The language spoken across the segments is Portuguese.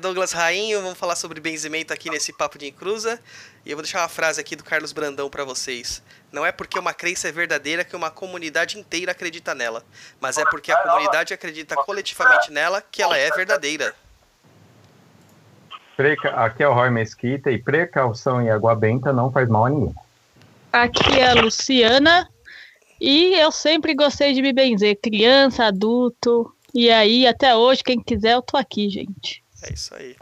Douglas Rainho. Vamos falar sobre benzimento aqui nesse Papo de Encruza. E eu vou deixar uma frase aqui do Carlos Brandão para vocês. Não é porque uma crença é verdadeira que uma comunidade inteira acredita nela, mas é porque a comunidade acredita coletivamente nela que ela é verdadeira. Aqui é o Roy Mesquita e precaução e água benta não faz mal a ninguém. Aqui é a Luciana e eu sempre gostei de me benzer, criança, adulto, e aí até hoje, quem quiser, eu tô aqui, gente. É isso aí.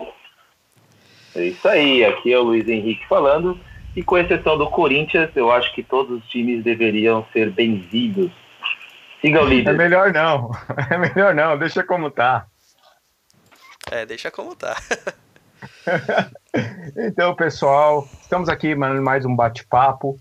É isso aí, aqui é o Luiz Henrique falando. E com exceção do Corinthians, eu acho que todos os times deveriam ser benzidos. Siga o líder. É melhor não. É melhor não, deixa como tá. É, deixa como tá. então, pessoal, estamos aqui mais um bate-papo,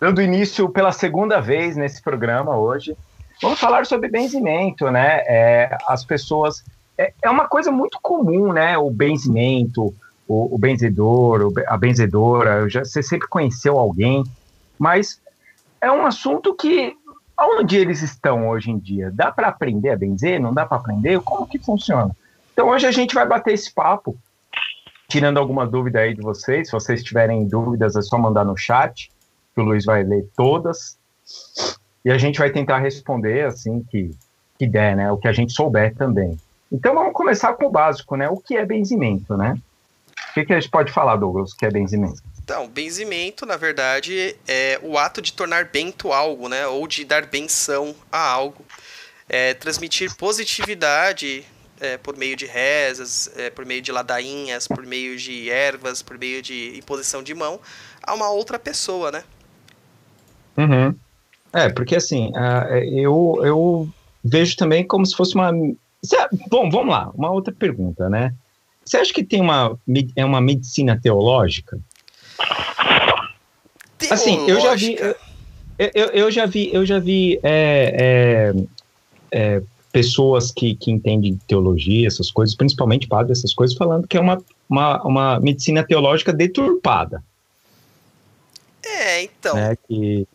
dando início pela segunda vez nesse programa hoje. Vamos falar sobre benzimento, né? É, as pessoas. É, é, uma coisa muito comum, né? O benzimento, o, o benzedor, a benzedora. Já, você sempre conheceu alguém, mas é um assunto que. Onde eles estão hoje em dia? Dá para aprender a benzer? Não dá para aprender? Como que funciona? Então hoje a gente vai bater esse papo, tirando alguma dúvida aí de vocês. Se vocês tiverem dúvidas, é só mandar no chat, que o Luiz vai ler todas. E a gente vai tentar responder assim que, que der, né? O que a gente souber também. Então vamos começar com o básico, né? O que é benzimento, né? O que, que a gente pode falar, Douglas, o que é benzimento? Então, benzimento, na verdade, é o ato de tornar bento algo, né? Ou de dar benção a algo. É transmitir positividade é, por meio de rezas, é, por meio de ladainhas, por meio de ervas, por meio de imposição de mão a uma outra pessoa, né? Uhum. É, porque assim, uh, eu, eu vejo também como se fosse uma. Bom, vamos lá, uma outra pergunta, né? Você acha que tem uma, é uma medicina teológica? teológica. Assim, eu já vi. Eu, eu, já vi, eu já vi é, é, é, pessoas que, que entendem teologia, essas coisas, principalmente padres, essas coisas, falando que é uma, uma, uma medicina teológica deturpada. É, então. É, que,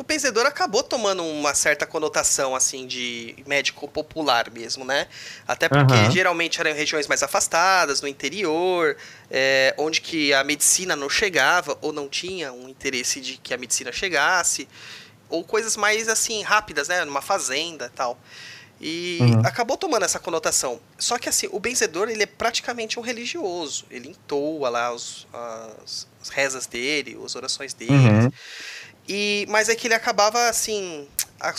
o benzedor acabou tomando uma certa conotação, assim, de médico popular mesmo, né? Até porque uhum. geralmente eram regiões mais afastadas, no interior, é, onde que a medicina não chegava, ou não tinha um interesse de que a medicina chegasse, ou coisas mais, assim, rápidas, né? Numa fazenda tal. E uhum. acabou tomando essa conotação. Só que assim, o benzedor ele é praticamente um religioso. Ele entoa lá os, as, as rezas dele, as orações dele. Uhum. E, mas é que ele acabava, assim,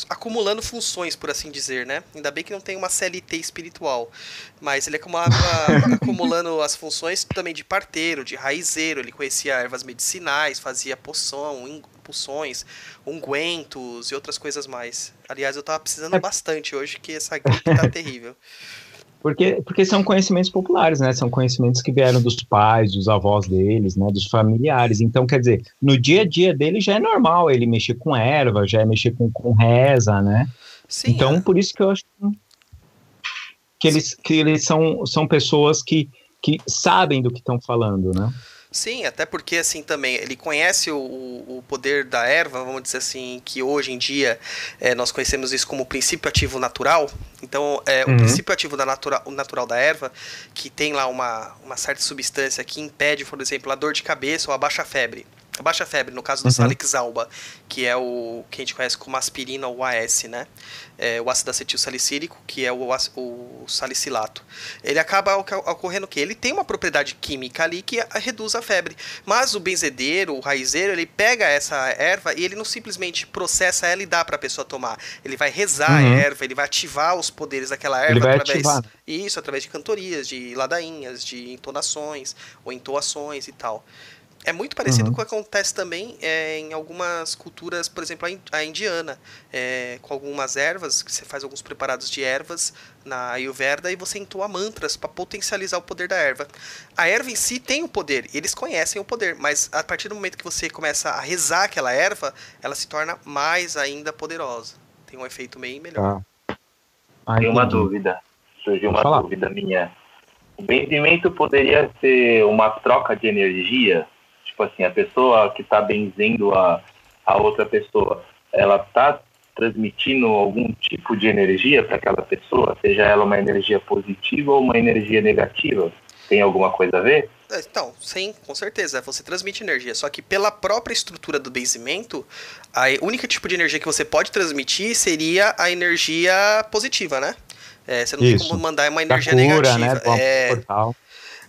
acumulando funções, por assim dizer, né? Ainda bem que não tem uma CLT espiritual. Mas ele acumulava acumulando as funções também de parteiro, de raizeiro. Ele conhecia ervas medicinais, fazia poção, poções, ungüentos e outras coisas mais. Aliás, eu tava precisando é. bastante hoje, que essa gripe tá terrível. Porque, porque são conhecimentos populares, né? São conhecimentos que vieram dos pais, dos avós deles, né? Dos familiares. Então, quer dizer, no dia a dia dele já é normal ele mexer com erva, já é mexer com, com reza, né? Sim, então, é. por isso que eu acho que eles, que eles são, são pessoas que, que sabem do que estão falando, né? Sim, até porque assim também ele conhece o, o poder da erva, vamos dizer assim, que hoje em dia é, nós conhecemos isso como princípio ativo natural. Então, é, uhum. o princípio ativo da natura, o natural da erva, que tem lá uma, uma certa substância que impede, por exemplo, a dor de cabeça ou a baixa febre. A baixa febre, no caso do uhum. Salix alba, que é o que a gente conhece como aspirina ou AS, né? É, o ácido acetil salicílico, que é o, o salicilato. Ele acaba ocorrendo o quê? Ele tem uma propriedade química ali que reduz a febre. Mas o benzedeiro, o raizeiro, ele pega essa erva e ele não simplesmente processa ela e dá para a pessoa tomar. Ele vai rezar uhum. a erva, ele vai ativar os poderes daquela erva ele vai através ativar. isso, através de cantorias, de ladainhas, de entonações ou entoações e tal. É muito parecido uhum. com o que acontece também é, em algumas culturas, por exemplo, a indiana, é, com algumas ervas, que você faz alguns preparados de ervas na Ayurveda e você entoa mantras para potencializar o poder da erva. A erva em si tem o poder, eles conhecem o poder, mas a partir do momento que você começa a rezar aquela erva, ela se torna mais ainda poderosa. Tem um efeito bem melhor. Ah. Tem uma dúvida, surgiu uma falar. dúvida minha. O benzimento poderia ser uma troca de energia? Tipo assim, a pessoa que está benzendo a, a outra pessoa, ela está transmitindo algum tipo de energia para aquela pessoa, seja ela uma energia positiva ou uma energia negativa? Tem alguma coisa a ver? Então, sim, com certeza. Você transmite energia. Só que pela própria estrutura do benzimento, a única tipo de energia que você pode transmitir seria a energia positiva, né? É, você não Isso. tem como mandar uma energia cura, negativa. Né? É...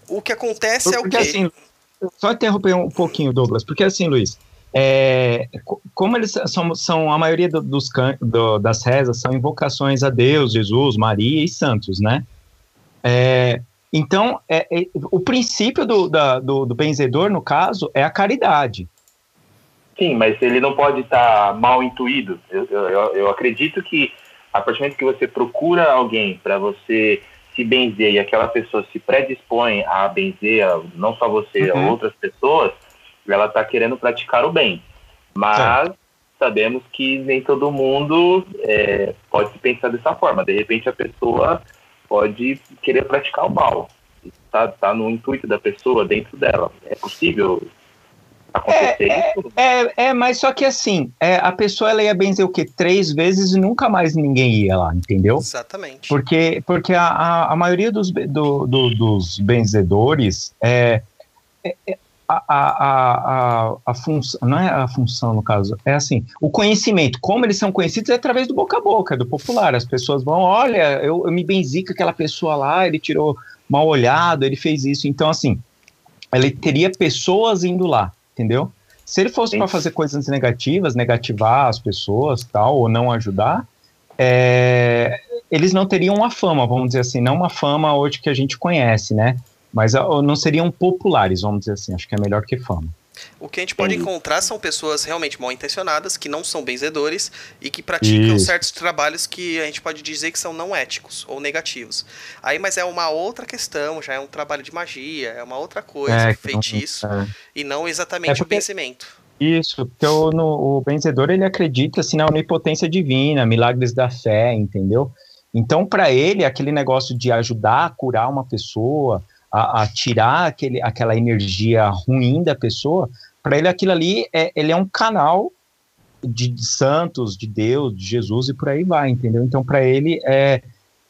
O que acontece porque, é o quê? Assim, só interromper um pouquinho, Douglas, porque assim, Luiz, é, como eles são, são a maioria do, dos do, das rezas são invocações a Deus, Jesus, Maria e santos, né? É, então, é, é, o princípio do, da, do, do, benzedor, no caso, é a caridade. Sim, mas ele não pode estar mal intuído. Eu, eu, eu acredito que a partir do momento que você procura alguém para você se benzer e aquela pessoa se predispõe a benzer, não só você, uhum. a outras pessoas, ela está querendo praticar o bem. Mas é. sabemos que nem todo mundo é, pode se pensar dessa forma. De repente a pessoa pode querer praticar o mal. Está tá no intuito da pessoa, dentro dela. É possível acontecer é, isso? É, é, é, mas só que assim, é, a pessoa ela ia benzer o quê? Três vezes e nunca mais ninguém ia lá, entendeu? Exatamente. Porque, porque a, a, a maioria dos, do, do, dos benzedores é, é, é a, a, a, a função, não é a função no caso, é assim, o conhecimento, como eles são conhecidos é através do boca a boca, do popular. As pessoas vão, olha, eu, eu me benzi com aquela pessoa lá, ele tirou mal olhado, ele fez isso. Então, assim, ele teria pessoas indo lá, entendeu? Se ele fosse para fazer coisas negativas, negativar as pessoas, tal, ou não ajudar, é, eles não teriam uma fama, vamos dizer assim, não uma fama hoje que a gente conhece, né? Mas não seriam populares, vamos dizer assim. Acho que é melhor que fama. O que a gente pode encontrar são pessoas realmente mal intencionadas, que não são benzedores e que praticam Isso. certos trabalhos que a gente pode dizer que são não éticos ou negativos. Aí, mas é uma outra questão, já é um trabalho de magia, é uma outra coisa, é, feitiço, não, é. e não exatamente é porque... o benzimento. Isso, porque o, no, o benzedor ele acredita assim, na onipotência divina, milagres da fé, entendeu? Então, para ele, aquele negócio de ajudar a curar uma pessoa, a, a tirar aquele, aquela energia ruim da pessoa, para ele aquilo ali é, ele é um canal de, de, santos, de Deus, de Jesus e por aí vai, entendeu? Então, para ele é,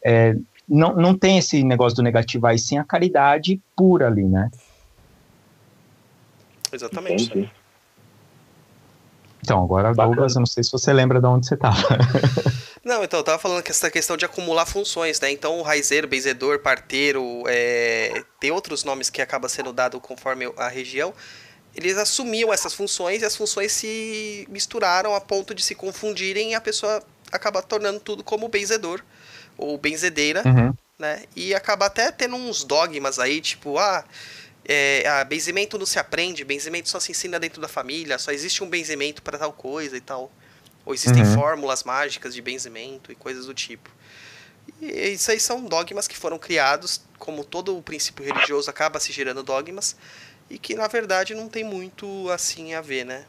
é, não, não tem esse negócio do negativo aí, sim a caridade pura ali, né? Exatamente. Entendi. Então, agora, Douglas, eu não sei se você lembra de onde você estava. Não, então, eu tava falando que essa questão de acumular funções, né? Então, o raizeiro, benzedor, parteiro, é... tem outros nomes que acaba sendo dado conforme a região. Eles assumiam essas funções e as funções se misturaram a ponto de se confundirem e a pessoa acaba tornando tudo como benzedor ou benzedeira, uhum. né? E acaba até tendo uns dogmas aí, tipo, ah, é, ah, benzimento não se aprende, benzimento só se ensina dentro da família, só existe um benzimento para tal coisa e tal. Ou existem uhum. fórmulas mágicas de benzimento e coisas do tipo. E isso aí são dogmas que foram criados, como todo o princípio religioso acaba se gerando dogmas, e que na verdade não tem muito assim a ver, né?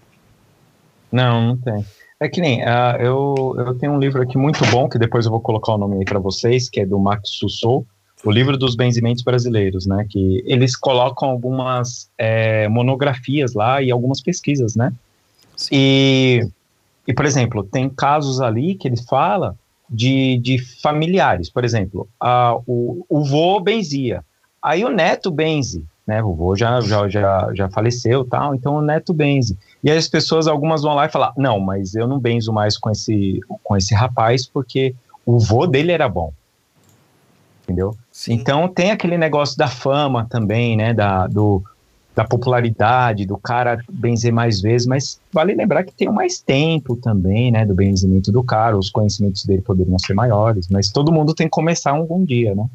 Não, não tem. É que nem, uh, eu, eu tenho um livro aqui muito bom, que depois eu vou colocar o nome aí para vocês, que é do Max Sussou, o livro dos benzimentos brasileiros, né? Que eles colocam algumas é, monografias lá e algumas pesquisas, né? Sim. E e, por exemplo, tem casos ali que ele fala de, de familiares. Por exemplo, a, o, o vô benzia. Aí o neto benze, né? O vô já, já, já, já faleceu tal, então o neto benze. E aí as pessoas, algumas vão lá e falar, não, mas eu não benzo mais com esse, com esse rapaz porque o vô dele era bom. Entendeu? Sim. Então tem aquele negócio da fama também, né? Da, do, da popularidade, do cara benzer mais vezes, mas vale lembrar que tem mais tempo também, né, do benzimento do cara, os conhecimentos dele poderiam ser maiores, mas todo mundo tem que começar algum dia, né?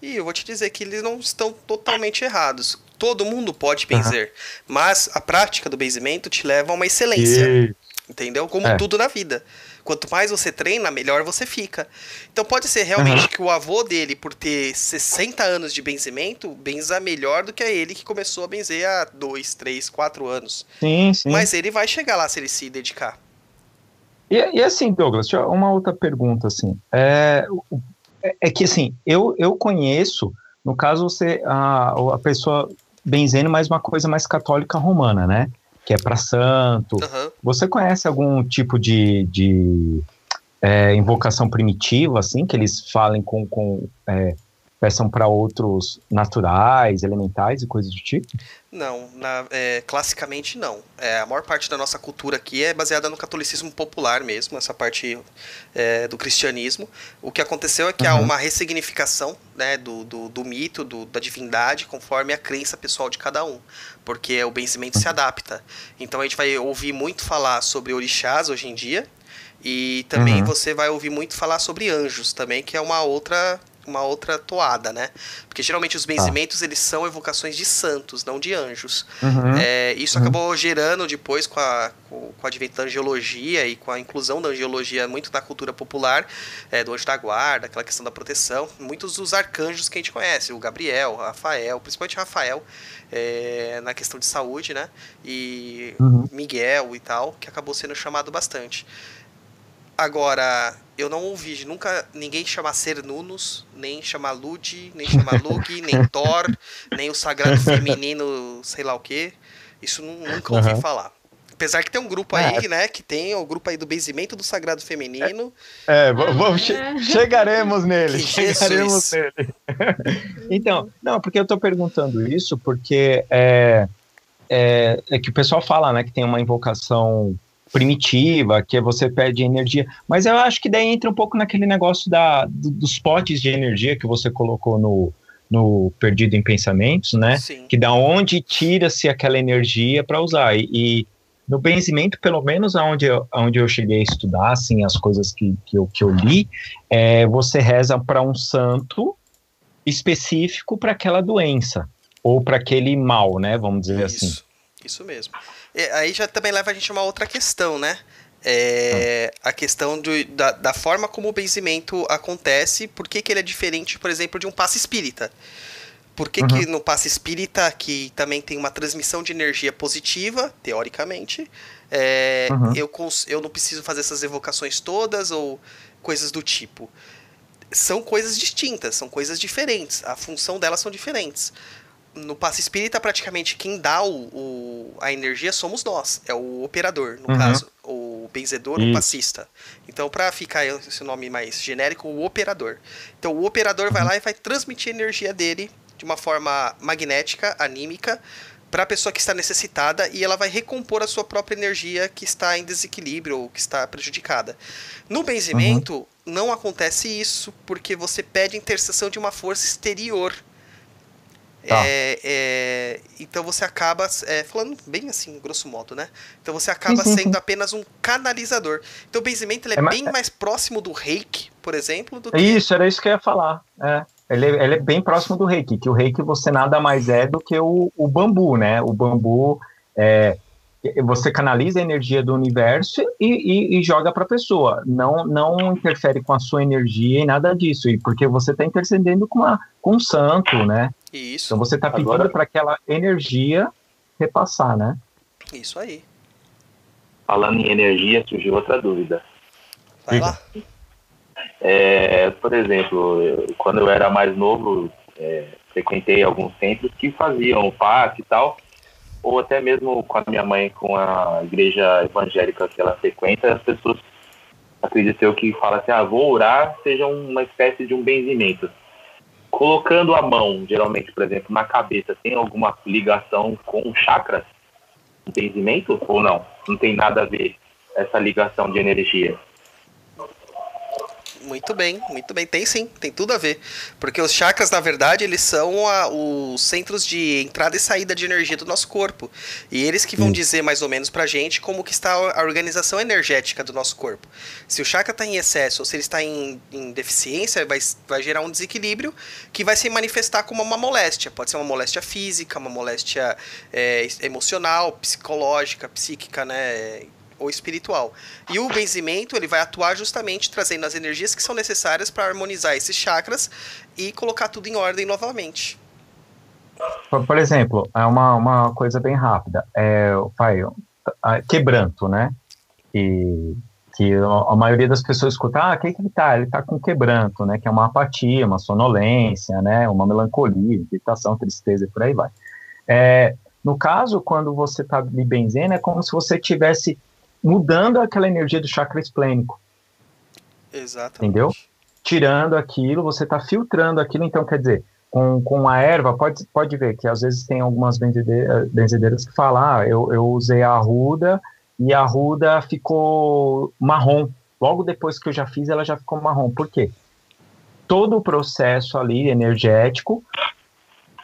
E eu vou te dizer que eles não estão totalmente errados. Todo mundo pode benzer, uhum. mas a prática do benzimento te leva a uma excelência, e... entendeu? Como é. tudo na vida. Quanto mais você treina, melhor você fica. Então pode ser realmente uhum. que o avô dele, por ter 60 anos de benzimento, benza melhor do que a ele que começou a benzer há 2, 3, 4 anos. Sim, sim. Mas ele vai chegar lá se ele se dedicar. E, e assim, Douglas, uma outra pergunta, assim. É, é que assim, eu, eu conheço, no caso, você, a, a pessoa benzendo mais uma coisa mais católica romana, né? que é para santo. Uhum. Você conhece algum tipo de, de é, invocação primitiva, assim, que eles falem com, com é, peçam para outros naturais, elementais e coisas do tipo? Não, na, é, classicamente não. É, a maior parte da nossa cultura aqui é baseada no catolicismo popular mesmo, essa parte é, do cristianismo. O que aconteceu é que uhum. há uma ressignificação né, do, do, do mito, do, da divindade, conforme a crença pessoal de cada um, porque o benzimento se adapta. Então a gente vai ouvir muito falar sobre orixás hoje em dia, e também uhum. você vai ouvir muito falar sobre anjos também, que é uma outra uma outra toada, né? Porque geralmente os tá. benzimentos ah. eles são evocações de santos, não de anjos. Uhum. É, isso uhum. acabou gerando depois com, a, com, com o advento da angiologia e com a inclusão da angiologia muito na cultura popular, é, do anjo da guarda, aquela questão da proteção. Muitos dos arcanjos que a gente conhece, o Gabriel, o Rafael, principalmente o Rafael, é, na questão de saúde, né? E uhum. Miguel e tal, que acabou sendo chamado bastante. Agora, eu não ouvi nunca ninguém chamar Cernunnos, nem chamar Lud, nem chamar Lug, nem Thor, nem o Sagrado Feminino, sei lá o que. Isso nunca ouvi uhum. falar. Apesar que tem um grupo aí, é. né? Que tem o grupo aí do benzimento do Sagrado Feminino. É, é vamos, che chegaremos nele. chegaremos nele. então, não, porque eu tô perguntando isso porque é, é, é que o pessoal fala, né, que tem uma invocação primitiva, que você perde energia. Mas eu acho que daí entra um pouco naquele negócio da, dos potes de energia que você colocou no, no Perdido em Pensamentos, né? Sim. Que da onde tira-se aquela energia para usar. E, e, no benzimento, pelo menos aonde eu, aonde eu cheguei a estudar, assim, as coisas que, que, eu, que eu li, é, você reza para um santo específico para aquela doença ou para aquele mal, né? Vamos dizer isso, assim. Isso mesmo aí já também leva a gente a uma outra questão, né? É, a questão do, da, da, forma como o benzimento acontece, por que, que ele é diferente, por exemplo, de um passe espírita. Por que, uhum. que no passe espírita, que também tem uma transmissão de energia positiva, teoricamente, é, uhum. eu, eu não preciso fazer essas evocações todas ou coisas do tipo. São coisas distintas, são coisas diferentes, a função delas são diferentes no passe espírita, praticamente quem dá o, o, a energia somos nós. É o operador, no uhum. caso. O benzedor, o passista. Então, para ficar esse nome mais genérico, o operador. Então, o operador uhum. vai lá e vai transmitir a energia dele de uma forma magnética, anímica, para a pessoa que está necessitada e ela vai recompor a sua própria energia que está em desequilíbrio ou que está prejudicada. No benzimento, uhum. não acontece isso porque você pede intercessão de uma força exterior Tá. É, é, então você acaba, é, falando bem assim, grosso modo, né? Então você acaba sim, sim, sendo sim. apenas um canalizador. Então o benzimento ele é, é bem mais próximo do reiki, por exemplo, do que... Isso, era isso que eu ia falar. É. Ele, ele é bem próximo do reiki, que o reiki você nada mais é do que o, o bambu, né? O bambu é, você canaliza a energia do universo e, e, e joga para a pessoa. Não, não interfere com a sua energia e nada disso. E porque você está intercedendo com, uma, com um santo, né? Isso. Então você está pedindo Agora... para aquela energia repassar, né? Isso aí. Falando em energia, surgiu outra dúvida. Vai lá. É, por exemplo, quando eu era mais novo, é, frequentei alguns centros que faziam passe e tal ou até mesmo com a minha mãe, com a igreja evangélica que ela frequenta, as pessoas acreditam que fala assim, ah, vou orar, seja uma espécie de um benzimento. Colocando a mão, geralmente, por exemplo, na cabeça, tem alguma ligação com chakras? Benzimento ou não? Não tem nada a ver essa ligação de energia. Muito bem, muito bem. Tem sim, tem tudo a ver. Porque os chakras, na verdade, eles são a, os centros de entrada e saída de energia do nosso corpo. E eles que vão hum. dizer mais ou menos pra gente como que está a organização energética do nosso corpo. Se o chakra está em excesso ou se ele está em, em deficiência, vai, vai gerar um desequilíbrio que vai se manifestar como uma moléstia. Pode ser uma moléstia física, uma moléstia é, emocional, psicológica, psíquica, né? Ou espiritual. E o benzimento ele vai atuar justamente trazendo as energias que são necessárias para harmonizar esses chakras e colocar tudo em ordem novamente. Por, exemplo, é uma, uma coisa bem rápida. É, pai, quebranto, né? E que a maioria das pessoas escuta, ah, o que, ele tá? Ele tá com quebranto, né? Que é uma apatia, uma sonolência, né? Uma melancolia, irritação, tristeza e por aí vai. É, no caso, quando você está me benzendo, é como se você tivesse mudando aquela energia do chakra esplênico. Exatamente. Entendeu? Tirando aquilo, você está filtrando aquilo, então quer dizer, com, com a erva, pode, pode ver que às vezes tem algumas benzedeiras, benzedeiras que falam, ah, eu, eu usei a arruda e a arruda ficou marrom. Logo depois que eu já fiz, ela já ficou marrom. Por quê? Todo o processo ali energético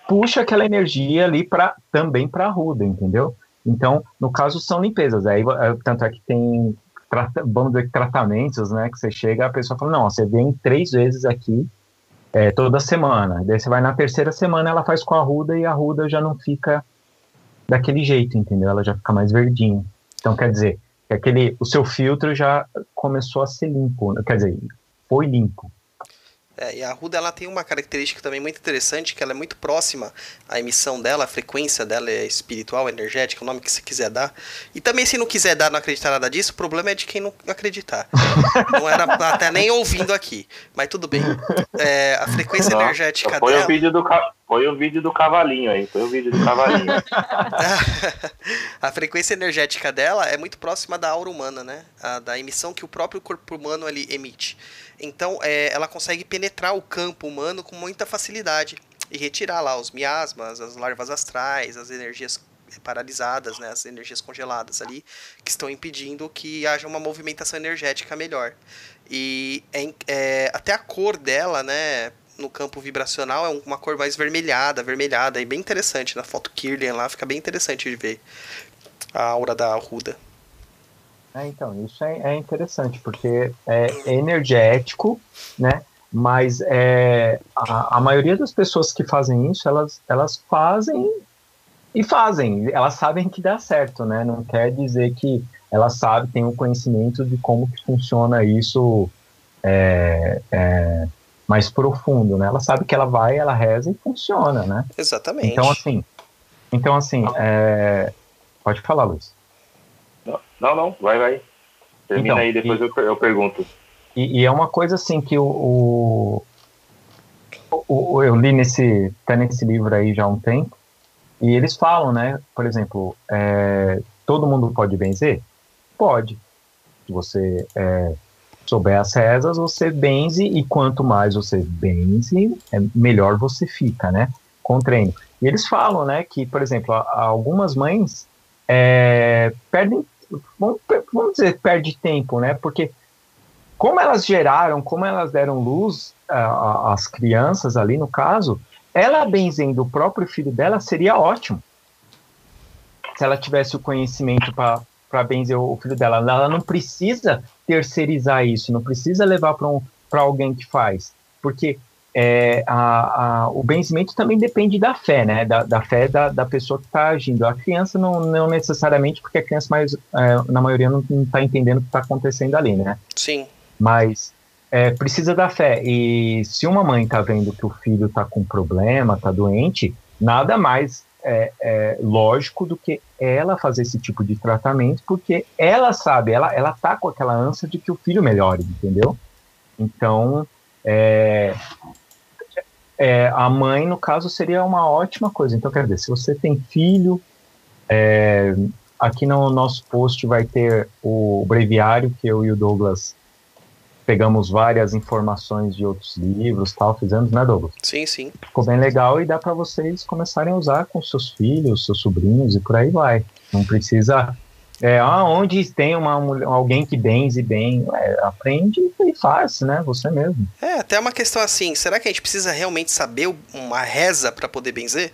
puxa aquela energia ali para também para a ruda, entendeu? Então, no caso, são limpezas. Aí, é, tanto é que tem, vamos dizer, tratamentos, né? Que você chega, a pessoa fala, não, você vem três vezes aqui é, toda semana. Daí você vai na terceira semana, ela faz com a ruda e a ruda já não fica daquele jeito, entendeu? Ela já fica mais verdinha. Então, quer dizer, que aquele, o seu filtro já começou a ser limpo, quer dizer, foi limpo. É, e a Arruda ela tem uma característica também muito interessante, que ela é muito próxima à emissão dela, a frequência dela é espiritual, energética, o nome que você quiser dar. E também se não quiser dar, não acreditar nada disso, o problema é de quem não acreditar. não era até nem ouvindo aqui, mas tudo bem. É, a frequência não, energética põe dela... O vídeo do, põe o vídeo do cavalinho aí, põe o vídeo do cavalinho. a frequência energética dela é muito próxima da aura humana, né? A, da emissão que o próprio corpo humano ele emite. Então, é, ela consegue penetrar o campo humano com muita facilidade e retirar lá os miasmas, as larvas astrais, as energias paralisadas, né, as energias congeladas ali, que estão impedindo que haja uma movimentação energética melhor. E é, é, até a cor dela, né, no campo vibracional é uma cor mais vermelhada, avermelhada, e bem interessante. Na foto Kirlian lá fica bem interessante de ver a aura da Ruda. É, então, isso é, é interessante, porque é energético, né? Mas é, a, a maioria das pessoas que fazem isso, elas, elas fazem e fazem, elas sabem que dá certo, né? Não quer dizer que elas sabem, têm o conhecimento de como que funciona isso é, é, mais profundo, né? Ela sabe que ela vai, ela reza e funciona, né? Exatamente. Então, assim, então, assim é... pode falar, Luiz. Não, não, vai, vai. Termina então, aí, depois e, eu, eu pergunto. E, e, é uma coisa assim que o, o, o, eu li nesse, tá nesse livro aí já há um tempo, e eles falam, né, por exemplo, é, todo mundo pode benzer? Pode. Se você é, souber as rezas, você benze, e quanto mais você benze, é, melhor você fica, né, com o treino. E eles falam, né, que, por exemplo, algumas mães é, perdem vamos, dizer, perde tempo, né? Porque como elas geraram, como elas deram luz às crianças ali no caso, ela benzendo o próprio filho dela seria ótimo. Se ela tivesse o conhecimento para benzer o filho dela. Ela não precisa terceirizar isso, não precisa levar para um, alguém que faz. Porque é, a, a, o benzimento também depende da fé, né? Da, da fé da, da pessoa que está agindo. A criança não, não necessariamente, porque a criança mais, é, na maioria não está entendendo o que está acontecendo ali, né? Sim. Mas é, precisa da fé. E se uma mãe está vendo que o filho está com problema, está doente, nada mais é, é, lógico do que ela fazer esse tipo de tratamento, porque ela sabe, ela, ela tá com aquela ânsia de que o filho melhore, entendeu? Então, é, é, a mãe, no caso, seria uma ótima coisa. Então, quer dizer, se você tem filho, é, aqui no nosso post vai ter o breviário que eu e o Douglas pegamos várias informações de outros livros, tal, fizemos, né, Douglas? Sim, sim. Ficou bem legal e dá para vocês começarem a usar com seus filhos, seus sobrinhos e por aí vai. Não precisa é, ah, onde tem uma, alguém que benze bem, é, aprende e faz, né? Você mesmo. É, até uma questão assim, será que a gente precisa realmente saber uma reza para poder benzer?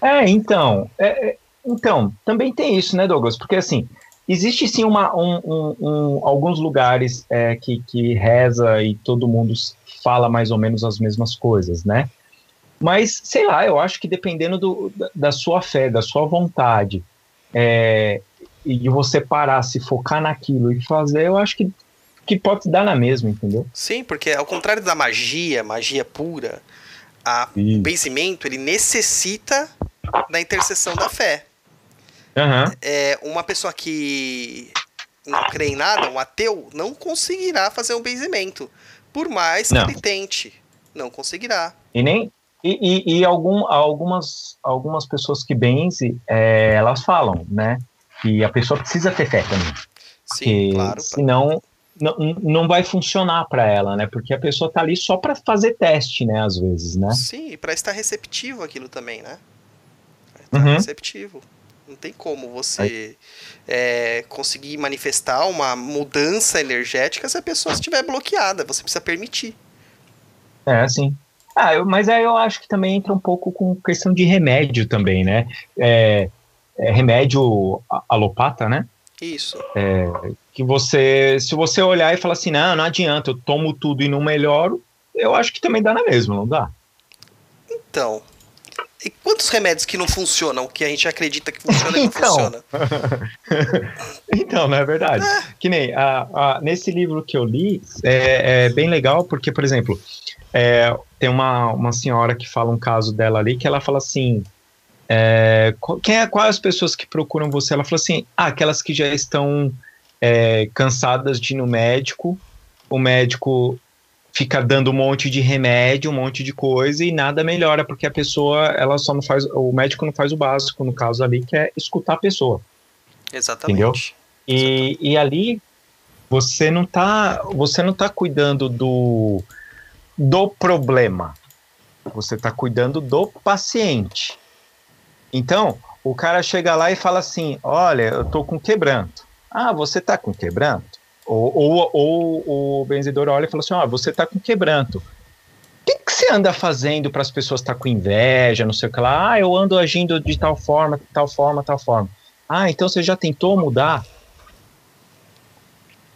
É, então, é, é, então, também tem isso, né, Douglas? Porque assim, existe sim uma, um, um, um, alguns lugares é, que, que reza e todo mundo fala mais ou menos as mesmas coisas, né? Mas, sei lá, eu acho que dependendo do, da sua fé, da sua vontade, é, e de você parar, se focar naquilo e fazer, eu acho que, que pode dar na mesma, entendeu? Sim, porque ao contrário da magia, magia pura, a, o benzimento ele necessita da intercessão da fé. Uhum. É, uma pessoa que não crê em nada, um ateu, não conseguirá fazer um benzimento. Por mais que não. ele tente, não conseguirá. E nem. E, e, e algum, algumas, algumas pessoas que benzem, é, elas falam, né? Que a pessoa precisa ter fé também. Sim, claro. Senão, não, não vai funcionar para ela, né? Porque a pessoa tá ali só para fazer teste, né? Às vezes, né? Sim, para estar receptivo aquilo também, né? Pra estar uhum. receptivo. Não tem como você é, conseguir manifestar uma mudança energética se a pessoa estiver bloqueada. Você precisa permitir. É, sim. Ah, eu, mas aí eu acho que também entra um pouco com questão de remédio também, né? É, é remédio alopata, né? Isso. É, que você, se você olhar e falar assim, não, não adianta, eu tomo tudo e não melhoro, eu acho que também dá na mesma, não dá? Então, e quantos remédios que não funcionam, que a gente acredita que funciona e não então, funciona? então, não é verdade. É. Que nem a, a, nesse livro que eu li, é, é bem legal, porque, por exemplo, é, tem uma, uma senhora que fala um caso dela ali, que ela fala assim, é, quem é, quais as pessoas que procuram você? Ela falou assim: ah, aquelas que já estão é, cansadas de ir no médico, o médico fica dando um monte de remédio, um monte de coisa e nada melhora, porque a pessoa, ela só não faz, o médico não faz o básico, no caso ali, que é escutar a pessoa. Exatamente. Entendeu? E, Exatamente. e ali você não tá, você não tá cuidando do, do problema, você tá cuidando do paciente. Então, o cara chega lá e fala assim: Olha, eu tô com quebranto. Ah, você tá com quebranto? Ou, ou, ou o benzedor olha e fala assim: Ó, oh, você tá com quebranto. O que, que você anda fazendo para as pessoas estar tá com inveja, não sei o que lá? Ah, eu ando agindo de tal forma, tal forma, tal forma. Ah, então você já tentou mudar?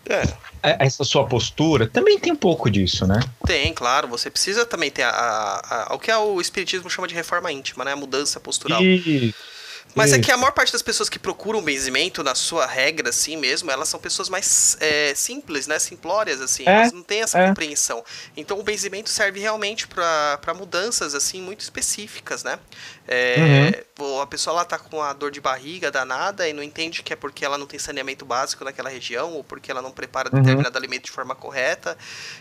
É. é. Essa sua postura também tem um pouco disso, né? Tem, claro. Você precisa também ter a, a, a o que é o espiritismo chama de reforma íntima, né? A mudança postural. Isso. Mas Isso. é que a maior parte das pessoas que procuram benzimento na sua regra, assim mesmo, elas são pessoas mais é, simples, né? Simplórias, assim. É, elas não têm essa é. compreensão. Então o benzimento serve realmente para mudanças, assim, muito específicas, né? É, uhum. A pessoa lá tá com a dor de barriga danada e não entende que é porque ela não tem saneamento básico naquela região ou porque ela não prepara uhum. determinado alimento de forma correta.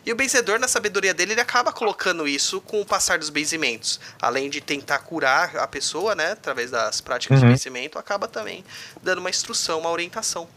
E o benzedor, na sabedoria dele, ele acaba colocando isso com o passar dos benzimentos. Além de tentar curar a pessoa, né, através das práticas uhum. de benzimento, acaba também dando uma instrução, uma orientação.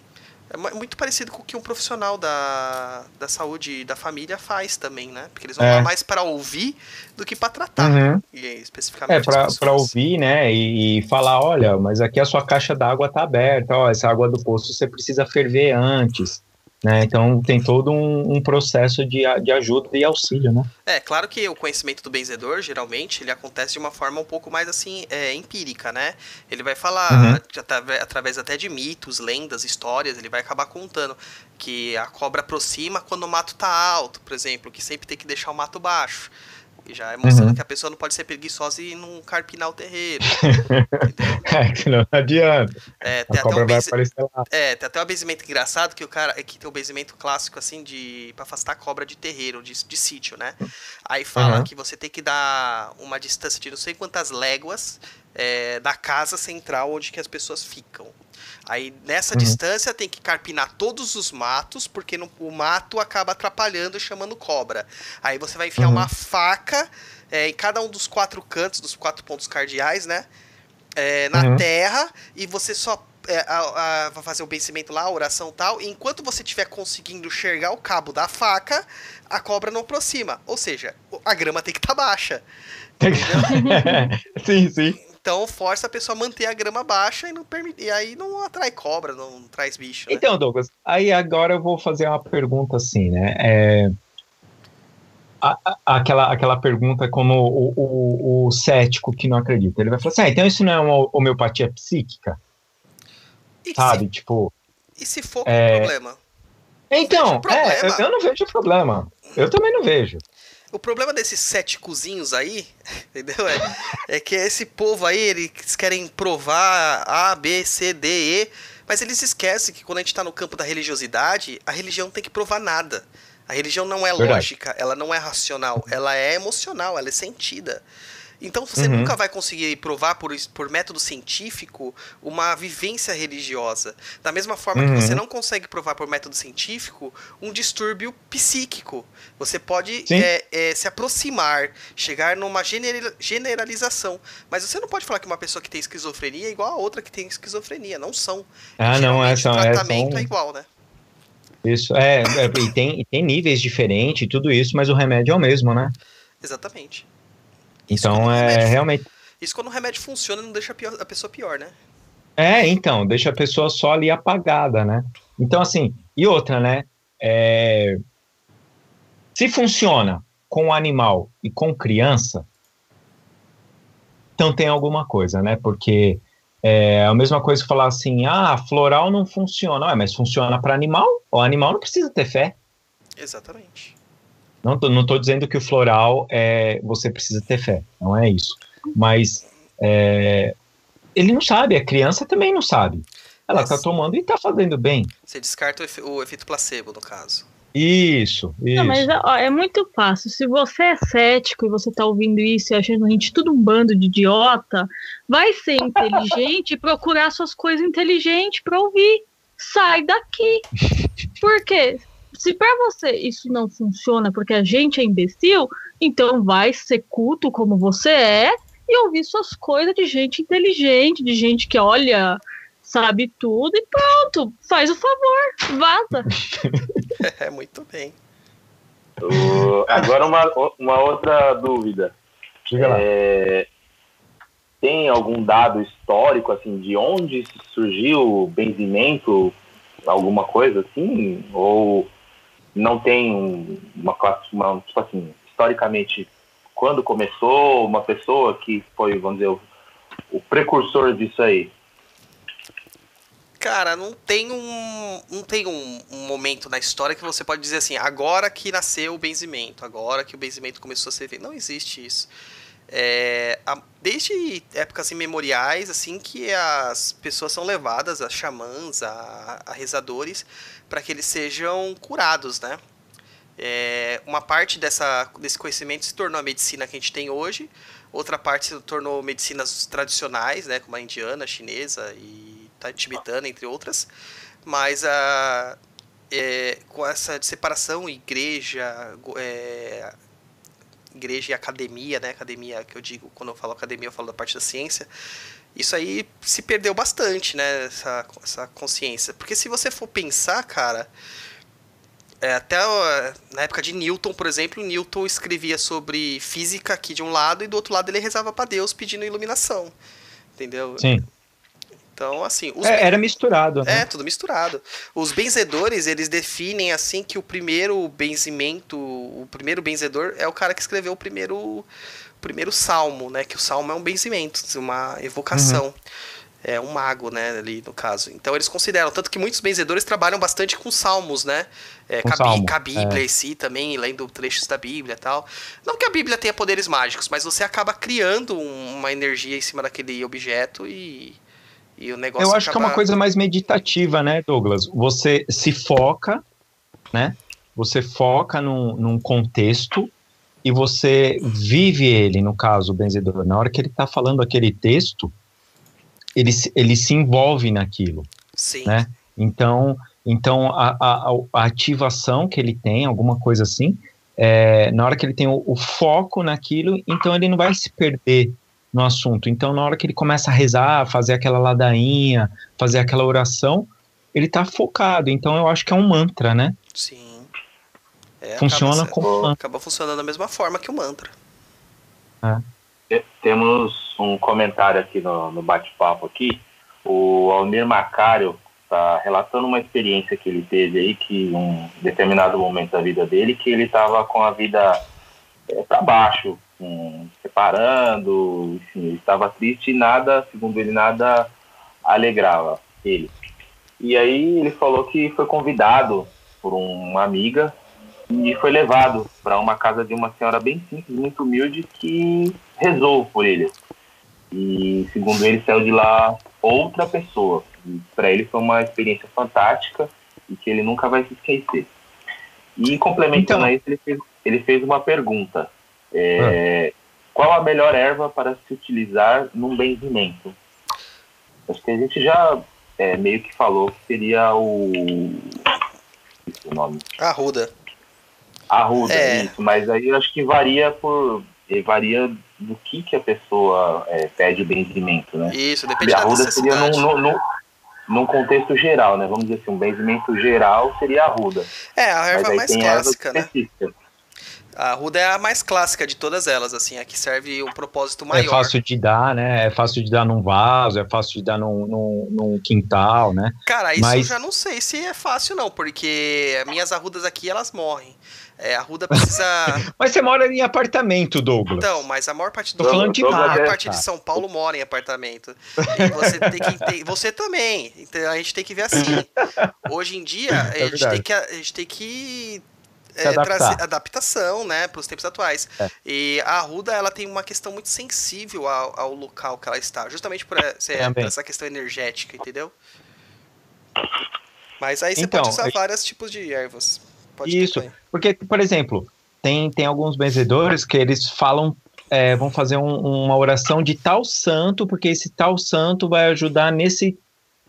É muito parecido com o que um profissional da, da saúde e da família faz também, né? Porque eles vão é. lá mais para ouvir do que para tratar. Uhum. E, especificamente. É, para ouvir, né? E, e, falar: olha, mas aqui a sua caixa d'água tá aberta, ó, essa água do poço você precisa ferver antes. Né? Então tem todo um, um, processo de, de ajuda e auxílio, né? É, claro que o conhecimento do benzedor, geralmente, ele acontece de uma forma um pouco mais assim, é, empírica, né? Ele vai falar uhum. através até de mitos, lendas, histórias, ele vai acabar contando que a cobra aproxima quando o mato tá alto, por exemplo, que sempre tem que deixar o mato baixo. E já é mostrando uhum. que a pessoa não pode ser preguiçosa e não carpinar o terreiro. é, que não adianta. É, tem a até um benze... É, tem até um benzimento engraçado que o cara. que tem um benzimento clássico, assim, de. pra afastar a cobra de terreiro, de, de sítio, né? Aí fala uhum. que você tem que dar uma distância de não sei quantas léguas é, da casa central onde que as pessoas ficam. Aí nessa uhum. distância tem que carpinar todos os matos, porque no, o mato acaba atrapalhando e chamando cobra. Aí você vai enfiar uhum. uma faca é, em cada um dos quatro cantos, dos quatro pontos cardeais, né? É, na uhum. terra, e você só é, a, a, vai fazer o vencimento lá, a oração tal, e enquanto você estiver conseguindo enxergar o cabo da faca, a cobra não aproxima. Ou seja, a grama tem que estar tá baixa. sim, sim. Então força a pessoa a manter a grama baixa e não permite, e aí não atrai cobra, não traz bicho. Né? Então, Douglas, aí agora eu vou fazer uma pergunta assim, né? É, a, a, aquela, aquela pergunta como o, o, o, cético que não acredita. Ele vai falar assim: ah, então isso não é uma homeopatia psíquica? E Sabe, se, tipo. E se for é... problema? Então, problema. É, eu, eu não vejo problema. Eu também não vejo. O problema desses sete cozinhos aí, entendeu? É, é, que esse povo aí, eles querem provar A, B, C, D, E, mas eles esquecem que quando a gente está no campo da religiosidade, a religião tem que provar nada. A religião não é Verdade. lógica, ela não é racional, ela é emocional, ela é sentida. Então você uhum. nunca vai conseguir provar por, por método científico uma vivência religiosa. Da mesma forma uhum. que você não consegue provar por método científico um distúrbio psíquico. Você pode é, é, se aproximar, chegar numa generalização. Mas você não pode falar que uma pessoa que tem esquizofrenia é igual a outra que tem esquizofrenia. Não são. Ah, não, é só. O tratamento é, são... é igual, né? Isso, é, é e, tem, e tem níveis diferentes e tudo isso, mas o remédio é o mesmo, né? Exatamente. Então, é realmente... Isso quando o remédio funciona não deixa a, pior, a pessoa pior, né? É, então, deixa a pessoa só ali apagada, né? Então, assim, e outra, né? É... Se funciona com animal e com criança, então tem alguma coisa, né? Porque é a mesma coisa que falar assim, ah, floral não funciona. Ué, mas funciona para animal? O animal não precisa ter fé. Exatamente. Não tô, não tô dizendo que o floral é você precisa ter fé, não é isso. Mas é, ele não sabe, a criança também não sabe. Ela está tomando e está fazendo bem. Você descarta o, efeito placebo, no caso. Isso, isso. Não, mas ó, é muito fácil. Se você é cético e você tá ouvindo isso e achando a gente tudo um bando de idiota, vai ser inteligente e procurar suas coisas inteligentes para ouvir. Sai daqui. Por quê? Se para você isso não funciona porque a gente é imbecil, então vai ser culto como você é e ouvir suas coisas de gente inteligente, de gente que olha sabe tudo e pronto, faz o favor, vaza. é, muito bem. Uh, agora uma, uma outra dúvida. É, tem algum dado histórico assim de onde surgiu o benzimento, alguma coisa assim, ou não tem uma classe, uma, tipo assim, historicamente quando começou uma pessoa que foi, vamos dizer, o, o precursor disso aí? Cara, não tem um. Não tem um, um, momento na história que você pode dizer assim, agora que nasceu o benzimento, agora que o benzimento começou a ser feito. Não existe isso. É, a, desde épocas imemoriais, assim, que as pessoas são levadas a xamãs, a, a rezadores, para que eles sejam curados, né? É, uma parte dessa, desse conhecimento se tornou a medicina que a gente tem hoje, outra parte se tornou medicinas tradicionais, né, como a indiana, a chinesa e tá? tibetana, entre outras. Mas a, é, com essa separação igreja, é, igreja e academia, né? Academia que eu digo, quando eu falo academia, eu falo da parte da ciência. Isso aí se perdeu bastante, né? Essa, essa consciência. Porque se você for pensar, cara, é, até na época de Newton, por exemplo, Newton escrevia sobre física aqui de um lado e do outro lado ele rezava para Deus pedindo iluminação. Entendeu? Sim. Então, assim. É, era misturado, né? É, tudo misturado. Os benzedores, eles definem assim que o primeiro benzimento, o primeiro benzedor é o cara que escreveu o primeiro, o primeiro salmo, né? Que o salmo é um benzimento, uma evocação. Uhum. É um mago, né, ali no caso. Então eles consideram, tanto que muitos benzedores trabalham bastante com salmos, né? É, com, salmo, com a Bíblia é. em si também, lendo trechos da Bíblia e tal. Não que a Bíblia tenha poderes mágicos, mas você acaba criando uma energia em cima daquele objeto e e o negócio Eu acho acaba... que é uma coisa mais meditativa, né, Douglas? Você se foca, né? Você foca num, num contexto e você vive ele, no caso, o benzedor. Na hora que ele está falando aquele texto, ele, ele se envolve naquilo. Sim. Né? Então, então a, a, a ativação que ele tem, alguma coisa assim, é, na hora que ele tem o, o, foco naquilo, então ele não vai se perder no assunto. Então, na hora que ele começa a rezar, fazer aquela ladainha, fazer aquela oração, ele está focado. Então, eu acho que é um mantra, né? Sim. É, Funciona acaba, como mantra. Acaba funcionando da mesma forma que o mantra. É. Temos um comentário aqui no, no bate-papo aqui. O Almir Macário está relatando uma experiência que ele teve aí, que em um determinado momento da vida dele, que ele estava com a vida é, para baixo, com, separando, enfim, ele estava triste e nada, segundo ele, nada alegrava ele. E aí ele falou que foi convidado por uma amiga e foi levado para uma casa de uma senhora bem simples, muito humilde, que rezou por ele. E segundo ele, saiu de lá outra pessoa. Para ele foi uma experiência fantástica e que ele nunca vai se esquecer. E complementando então, a isso, ele fez, ele fez uma pergunta. É, ah. Qual a melhor erva para se utilizar num benzimento? Acho que a gente já é, meio que falou que seria o. Esse o nome. Arruda. Arruda, é. isso. Mas aí eu acho que varia por. Varia do que, que a pessoa é, pede o benzimento, né? Isso, depende da Arruda seria no, no, no, num contexto geral, né? Vamos dizer assim, um benzimento geral seria a ruda. É, a erva mais clássica, né? A ruda é a mais clássica de todas elas, assim, a que serve um propósito maior. É fácil de dar, né? É fácil de dar num vaso, é fácil de dar num, num, num quintal, né? Cara, isso Mas... eu já não sei se é fácil não, porque minhas arrudas aqui, elas morrem. É, a Ruda precisa. mas você mora em apartamento, Douglas. Então, mas a maior parte do. Tô falando de a maior parte de São Paulo mora em apartamento. E você tem que. Ter... Você também. Então a gente tem que ver assim. Hoje em dia, é a, gente que, a gente tem que é, trazer adaptação, né, para os tempos atuais. É. E a Arruda, ela tem uma questão muito sensível ao, ao local que ela está, justamente por essa, essa questão energética, entendeu? Mas aí você então, pode usar eu... vários tipos de ervas. Pode Isso, porque, por exemplo, tem, tem alguns benzedores que eles falam, é, vão fazer um, uma oração de tal santo, porque esse tal santo vai ajudar nesse,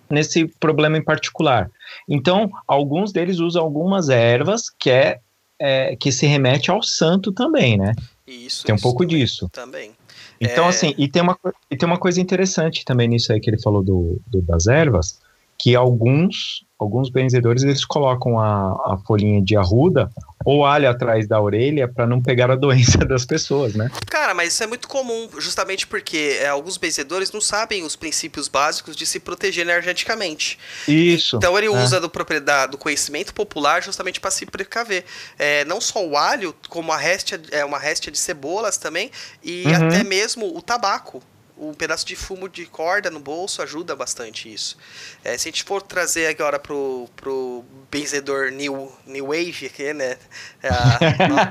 nesse problema em particular. Então, alguns deles usam algumas ervas que é, é que se remete ao santo também, né? Isso. Tem um isso pouco também, disso. Também. Então, é... assim, e tem, uma, e tem uma coisa interessante também nisso aí que ele falou do, do das ervas, que alguns alguns benzedores eles colocam a, a folhinha de arruda ou alho atrás da orelha para não pegar a doença das pessoas, né? Cara, mas isso é muito comum, justamente porque é, alguns benzedores não sabem os princípios básicos de se proteger energeticamente. Isso. Então ele é. usa do, propriedade, do conhecimento popular justamente para se precaver. É, não só o alho, como a réstia, é uma réstia de cebolas também e uhum. até mesmo o tabaco um pedaço de fumo de corda no bolso ajuda bastante isso. É, se a gente for trazer agora pro, pro benzedor New, new Wave, aqui, né? É a,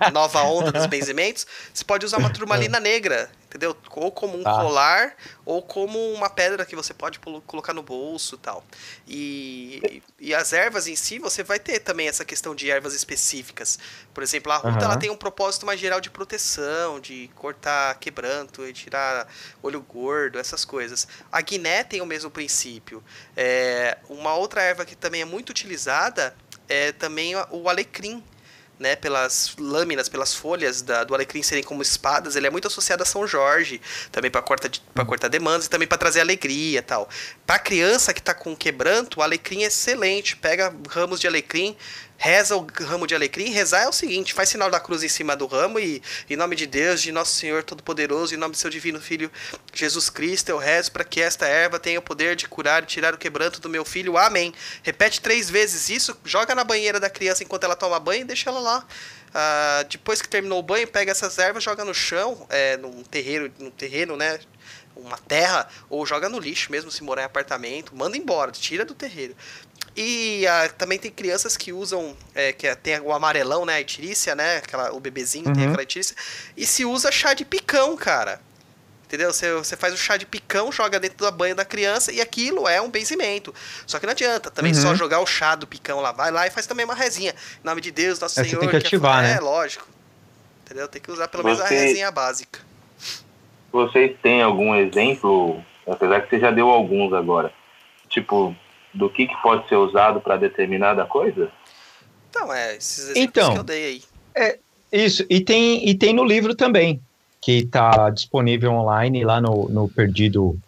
a nova onda dos benzimentos, você pode usar uma turmalina negra entendeu? Ou como um tá. colar, ou como uma pedra que você pode colocar no bolso tal. E, e as ervas em si, você vai ter também essa questão de ervas específicas. Por exemplo, a ruta uhum. ela tem um propósito mais geral de proteção, de cortar quebranto, tirar olho gordo, essas coisas. A guiné tem o mesmo princípio. É, uma outra erva que também é muito utilizada é também o alecrim né, pelas lâminas, pelas folhas da, do alecrim serem como espadas, ele é muito associado a São Jorge, também para cortar, cortar demandas e também para trazer alegria tal. Para criança que está com quebranto, o alecrim é excelente. Pega ramos de alecrim, reza o ramo de alecrim. Rezar é o seguinte: faz sinal da cruz em cima do ramo e, em nome de Deus, de nosso Senhor Todo-Poderoso, em nome do seu divino Filho Jesus Cristo, eu rezo para que esta erva tenha o poder de curar e tirar o quebranto do meu filho. Amém. Repete três vezes isso, joga na banheira da criança enquanto ela toma banho e deixa ela lá. Uh, depois que terminou o banho, pega essas ervas, joga no chão, é, num terreiro, no terreno, né? Uma terra, ou joga no lixo mesmo, se morar em apartamento, manda embora, tira do terreiro. E ah, também tem crianças que usam, é, que é, tem o amarelão, né? A itirícia, né? Aquela, o bebezinho uhum. tem aquela itirícia. E se usa chá de picão, cara. Entendeu? Você, você faz o chá de picão, joga dentro da banha da criança e aquilo é um benzimento. Só que não adianta também uhum. só jogar o chá do picão lá. Vai lá e faz também uma rezinha. Em nome de Deus, Nosso é, Senhor. Você tem que ativar, é, né? É, lógico. Entendeu? Tem que usar pelo menos a rezinha básica. Vocês têm algum exemplo, apesar que você já deu alguns agora, tipo, do que, que pode ser usado para determinada coisa? Então, é, esses exemplos então, que eu dei aí. É, isso, e tem, e tem no livro também, que está disponível online lá no, no perdido.co.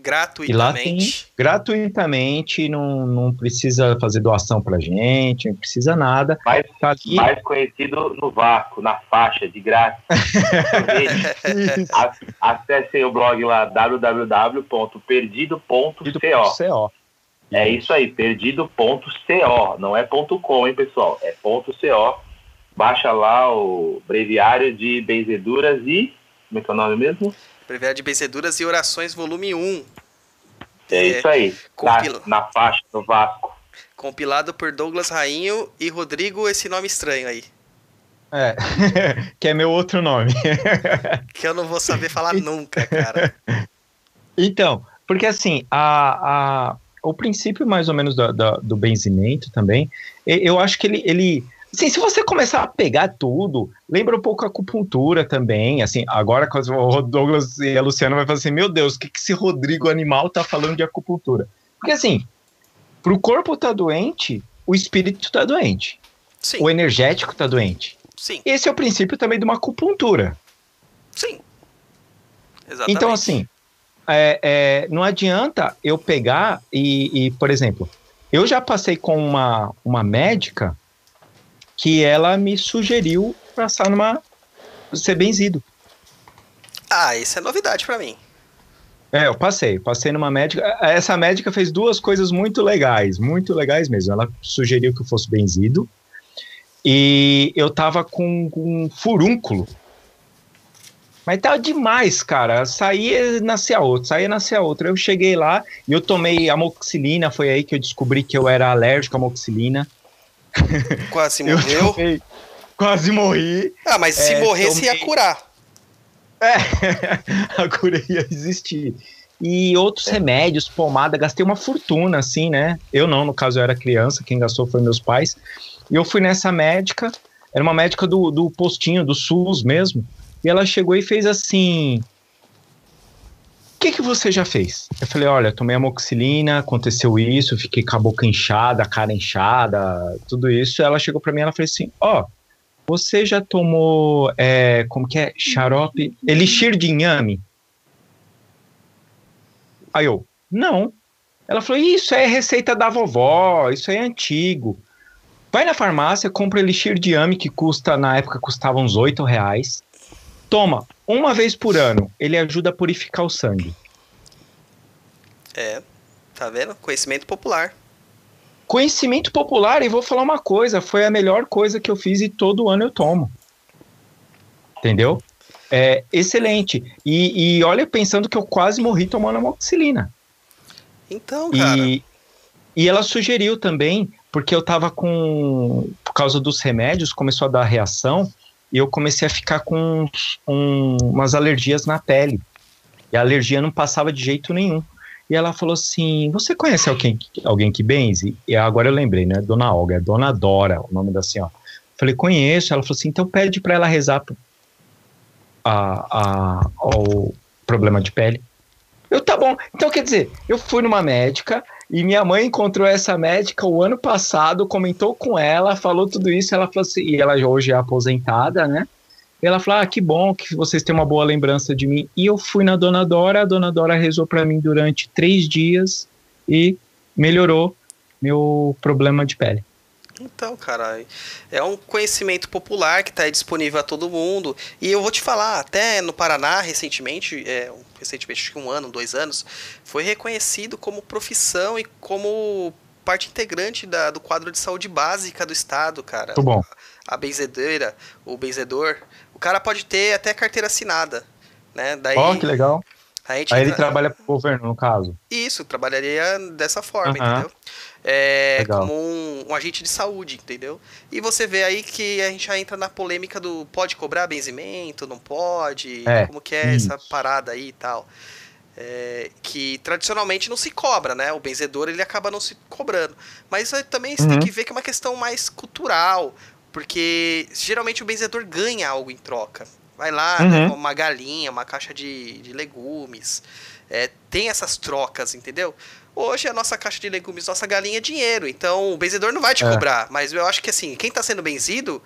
Gratuitamente. E lá tem, gratuitamente, não, não precisa fazer doação pra gente, não precisa nada. Mais, tá mais conhecido no vácuo, na faixa, de graça. Acesse o blog lá, www.perdido.co. É isso aí, perdido.co, não é ponto .com, hein, pessoal? É ponto .co. Baixa lá o breviário de benzeduras e... Como é que é o nome mesmo? Breviário de Benzeduras e Orações, volume 1. É, é isso aí, compila... na, na faixa do Vasco. Compilado por Douglas Rainho e Rodrigo, esse nome estranho aí. É, que é meu outro nome. que eu não vou saber falar nunca, cara. Então, porque assim, a, a, o princípio mais ou menos do, do, do benzimento também, eu acho que ele, ele Assim, se você começar a pegar tudo, lembra um pouco a acupuntura também. Assim, agora o Douglas e a Luciana vai falar assim: meu Deus, o que, que esse Rodrigo animal tá falando de acupuntura? Porque assim, pro corpo tá doente, o espírito tá doente. Sim. O energético tá doente. Sim. Esse é o princípio também de uma acupuntura. Sim. Exatamente. Então, assim, é, é, não adianta eu pegar e, e, por exemplo, eu já passei com uma, uma médica que ela me sugeriu passar numa ser benzido. Ah, isso é novidade para mim. É, eu passei, passei numa médica. Essa médica fez duas coisas muito legais, muito legais mesmo. Ela sugeriu que eu fosse benzido e eu tava com, com um furúnculo. Mas tava demais, cara. Saía, nascia outro, saía, nascia outro. Eu cheguei lá e eu tomei amoxicilina, foi aí que eu descobri que eu era alérgico à amoxicilina. Quase morreu? Tomei, quase morri. Ah, mas se é, morresse tomei... ia curar. É, a cura ia existir. E outros é. remédios, pomada, gastei uma fortuna, assim, né? Eu não, no caso eu era criança, quem gastou foi meus pais. E eu fui nessa médica, era uma médica do, do postinho, do SUS mesmo. E ela chegou e fez assim: que, que você já fez? Eu falei: Olha, tomei amoxicilina, aconteceu isso, fiquei com a boca inchada, a cara inchada, tudo isso. Ela chegou para mim ela falou assim: Ó, oh, você já tomou, é, como que é, xarope, elixir de inhame? Aí eu, não. Ela falou, isso é receita da vovó, isso é antigo. Vai na farmácia, compra elixir de inhame, que custa, na época, custava uns oito reais. Toma, uma vez por ano, ele ajuda a purificar o sangue. É, tá vendo? Conhecimento popular. Conhecimento popular, e vou falar uma coisa, foi a melhor coisa que eu fiz e todo ano eu tomo. Entendeu? É excelente. E, e olha, pensando que eu quase morri tomando amoxicilina. Então, cara. E, e ela sugeriu também, porque eu tava com. Por causa dos remédios, começou a dar reação, eu comecei a ficar com um, umas alergias na pele. E a alergia não passava de jeito nenhum. E ela falou assim: Você conhece alguém, alguém que benze? E agora eu lembrei, né? Dona Olga, é Dona Dora, o nome da senhora. Falei, conheço. Ela falou assim: então pede para ela rezar a, a, ao problema de pele. Eu, tá bom. Então, quer dizer, eu fui numa médica e minha mãe encontrou essa médica o ano passado, comentou com ela, falou tudo isso. Ela falou assim: e ela hoje é aposentada, né? E ela falou: Ah, que bom que vocês têm uma boa lembrança de mim. E eu fui na Dona Dora, a Dona Dora rezou para mim durante três dias e melhorou meu problema de pele. Então, cara, é um conhecimento popular que está disponível a todo mundo. E eu vou te falar, até no Paraná, recentemente, é, recentemente, acho que um ano, dois anos, foi reconhecido como profissão e como parte integrante da, do quadro de saúde básica do Estado, cara. Muito bom. A, a benzedeira, o benzedor, o cara pode ter até carteira assinada, né? Daí, oh, que legal. Aí ele trabalha para o governo, no caso. Isso, trabalharia dessa forma, entendeu? É, como um, um, agente de saúde, entendeu? E você vê aí que a gente já entra na polêmica do pode cobrar benzimento, não pode, é, como que é isso. essa parada aí e tal. É, que tradicionalmente não se cobra, né? O benzedor ele acaba não se cobrando. Mas também você uhum. tem que ver que é uma questão mais cultural. Porque geralmente o benzedor ganha algo em troca. Vai lá, uhum. né, uma galinha, uma caixa de, de legumes. É, tem essas trocas, entendeu? Hoje a nossa caixa de legumes, nossa galinha é dinheiro. Então o benzedor não vai te é. cobrar. Mas eu acho que assim, quem está sendo benzido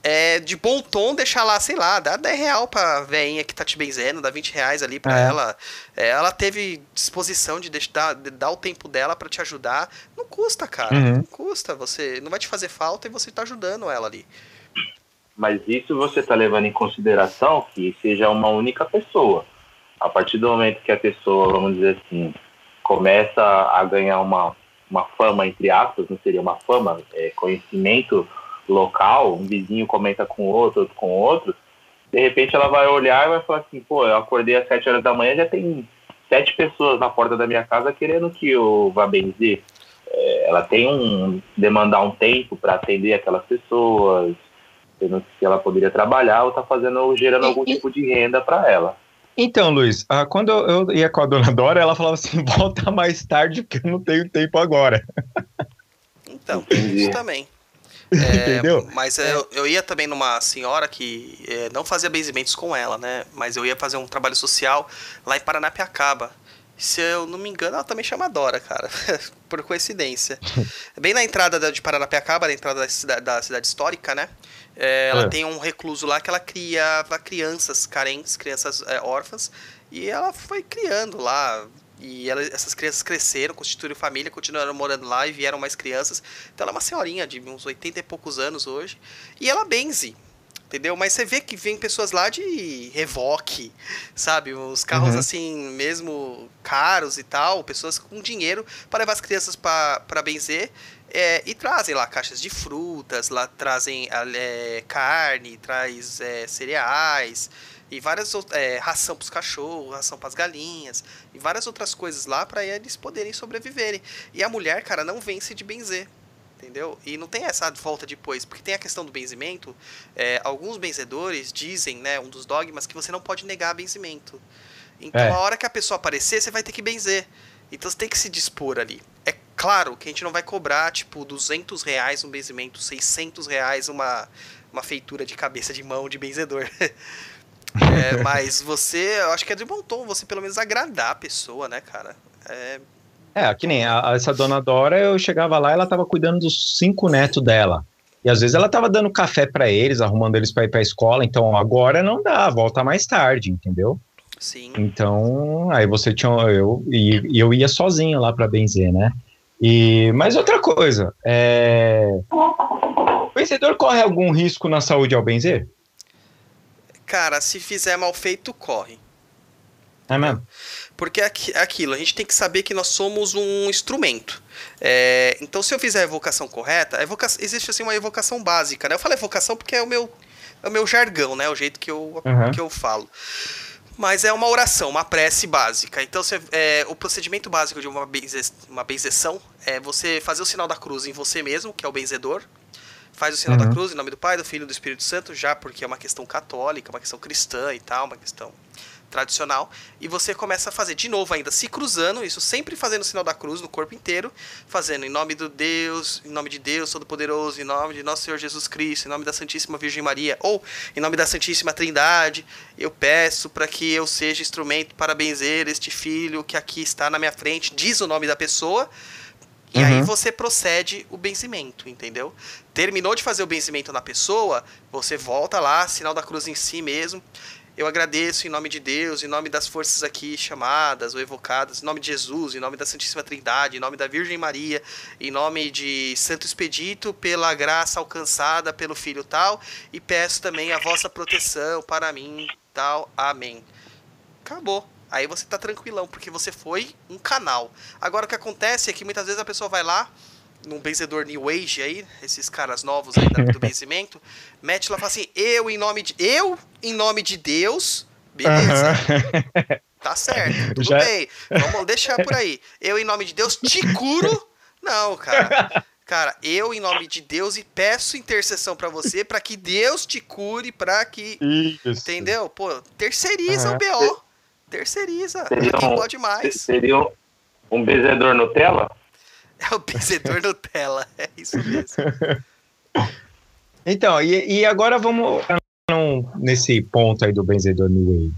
é de bom tom deixar lá, sei lá, dá 10 real pra veinha que tá te benzendo, dá 20 reais ali pra é. ela. É, ela teve disposição de, deixar, de dar o tempo dela para te ajudar. Não custa, cara. Uhum. Não custa. Você não vai te fazer falta e você tá ajudando ela ali. Mas isso você tá levando em consideração que seja uma única pessoa. A partir do momento que a pessoa, vamos dizer assim, começa a ganhar uma, uma fama, entre aspas, não seria uma fama, é conhecimento local, um vizinho comenta com outro, outro com outro, de repente ela vai olhar e vai falar assim, pô, eu acordei às 7 horas da manhã já tem sete pessoas na porta da minha casa querendo que eu vá benzer. É, ela tem um demandar um tempo para atender aquelas pessoas, se ela poderia trabalhar ou tá fazendo gerando algum tipo de renda para ela. Então, Luiz, ah, quando eu ia com a dona Dora, ela falava assim: volta mais tarde porque eu não tenho tempo agora. Então, isso também. É, Entendeu? Mas eu, eu ia também numa senhora que é, não fazia benzimentos com ela, né? Mas eu ia fazer um trabalho social lá em Paranapiacaba. Se eu não me engano, ela também chama Dora, cara. Por coincidência. Bem na entrada de Paranapiacaba, na entrada da cidade, da cidade histórica, né? É, ela é. tem um recluso lá que ela criava crianças carentes, crianças é, órfãs. E ela foi criando lá. E ela, essas crianças cresceram, constituíram família, continuaram morando lá e vieram mais crianças. Então ela é uma senhorinha de uns 80 e poucos anos hoje. E ela benze entendeu? Mas você vê que vem pessoas lá de revoque, sabe? Os carros uhum. assim, mesmo caros e tal, pessoas com dinheiro para levar as crianças para benzer. É, e trazem lá caixas de frutas, lá trazem é, carne, traz é, cereais e várias é, ração para os cachorros, ração para as galinhas e várias outras coisas lá para eles poderem sobreviverem. E a mulher, cara, não vence de benzer entendeu? E não tem essa volta depois, porque tem a questão do benzimento. É, alguns benzedores dizem, né, um dos dogmas, que você não pode negar benzimento. Então, é. a hora que a pessoa aparecer, você vai ter que benzer. Então, você tem que se dispor ali. É claro que a gente não vai cobrar, tipo, 200 reais um benzimento, 600 reais uma, uma feitura de cabeça de mão de benzedor. é, mas você, eu acho que é de bom tom você pelo menos agradar a pessoa, né, cara? É é, que nem a, essa dona Dora, eu chegava lá, ela tava cuidando dos cinco netos dela. E às vezes ela tava dando café para eles, arrumando eles para ir pra escola. Então agora não dá, volta mais tarde, entendeu? Sim. Então, aí você tinha. Eu, e, eu ia sozinho lá para benzer, né? E, mas outra coisa, é... o vencedor corre algum risco na saúde ao benzer? Cara, se fizer mal feito, corre. É mesmo? Porque é, é aquilo, a gente tem que saber que nós somos um instrumento. É, então, se eu fizer a evocação correta, a evocação, existe assim uma evocação básica. Né? Eu falo evocação porque é o meu, é o meu jargão, né? o jeito que eu, uhum. que eu falo. Mas é uma oração, uma prece básica. Então, você, é, o procedimento básico de uma, uma benzeção é você fazer o sinal da cruz em você mesmo, que é o benzedor. Faz o sinal uhum. da cruz em nome do Pai, do Filho e do Espírito Santo, já porque é uma questão católica, uma questão cristã e tal, uma questão tradicional, e você começa a fazer de novo ainda se cruzando, isso sempre fazendo o sinal da cruz no corpo inteiro, fazendo em nome do Deus, em nome de Deus Todo-Poderoso, em nome de nosso Senhor Jesus Cristo, em nome da Santíssima Virgem Maria, ou em nome da Santíssima Trindade, eu peço para que eu seja instrumento para benzer este filho que aqui está na minha frente, diz o nome da pessoa, e uhum. aí você procede o benzimento, entendeu? Terminou de fazer o benzimento na pessoa, você volta lá, sinal da cruz em si mesmo, eu agradeço em nome de Deus, em nome das forças aqui chamadas ou evocadas, em nome de Jesus, em nome da Santíssima Trindade, em nome da Virgem Maria, em nome de Santo Expedito, pela graça alcançada pelo Filho tal, e peço também a vossa proteção para mim, tal. Amém. Acabou. Aí você tá tranquilão, porque você foi um canal. Agora o que acontece é que muitas vezes a pessoa vai lá, num benzedor New Age aí, esses caras novos aí do benzimento, mete lá e fala assim, eu em nome de. Eu em nome de Deus. Beleza. Uhum. Tá certo, tudo Já... bem. Vamos deixar por aí. Eu em nome de Deus te curo. Não, cara. Cara, eu em nome de Deus e peço intercessão para você para que Deus te cure, para que Isso. entendeu? Pô, terceiriza uhum. o BO. Terceiriza. Seria Quem um, pode mais? Seria um, um benzedor Nutella? É o benzedor Nutella, é isso mesmo. Então, e, e agora vamos nesse ponto aí do benzedor New Wave.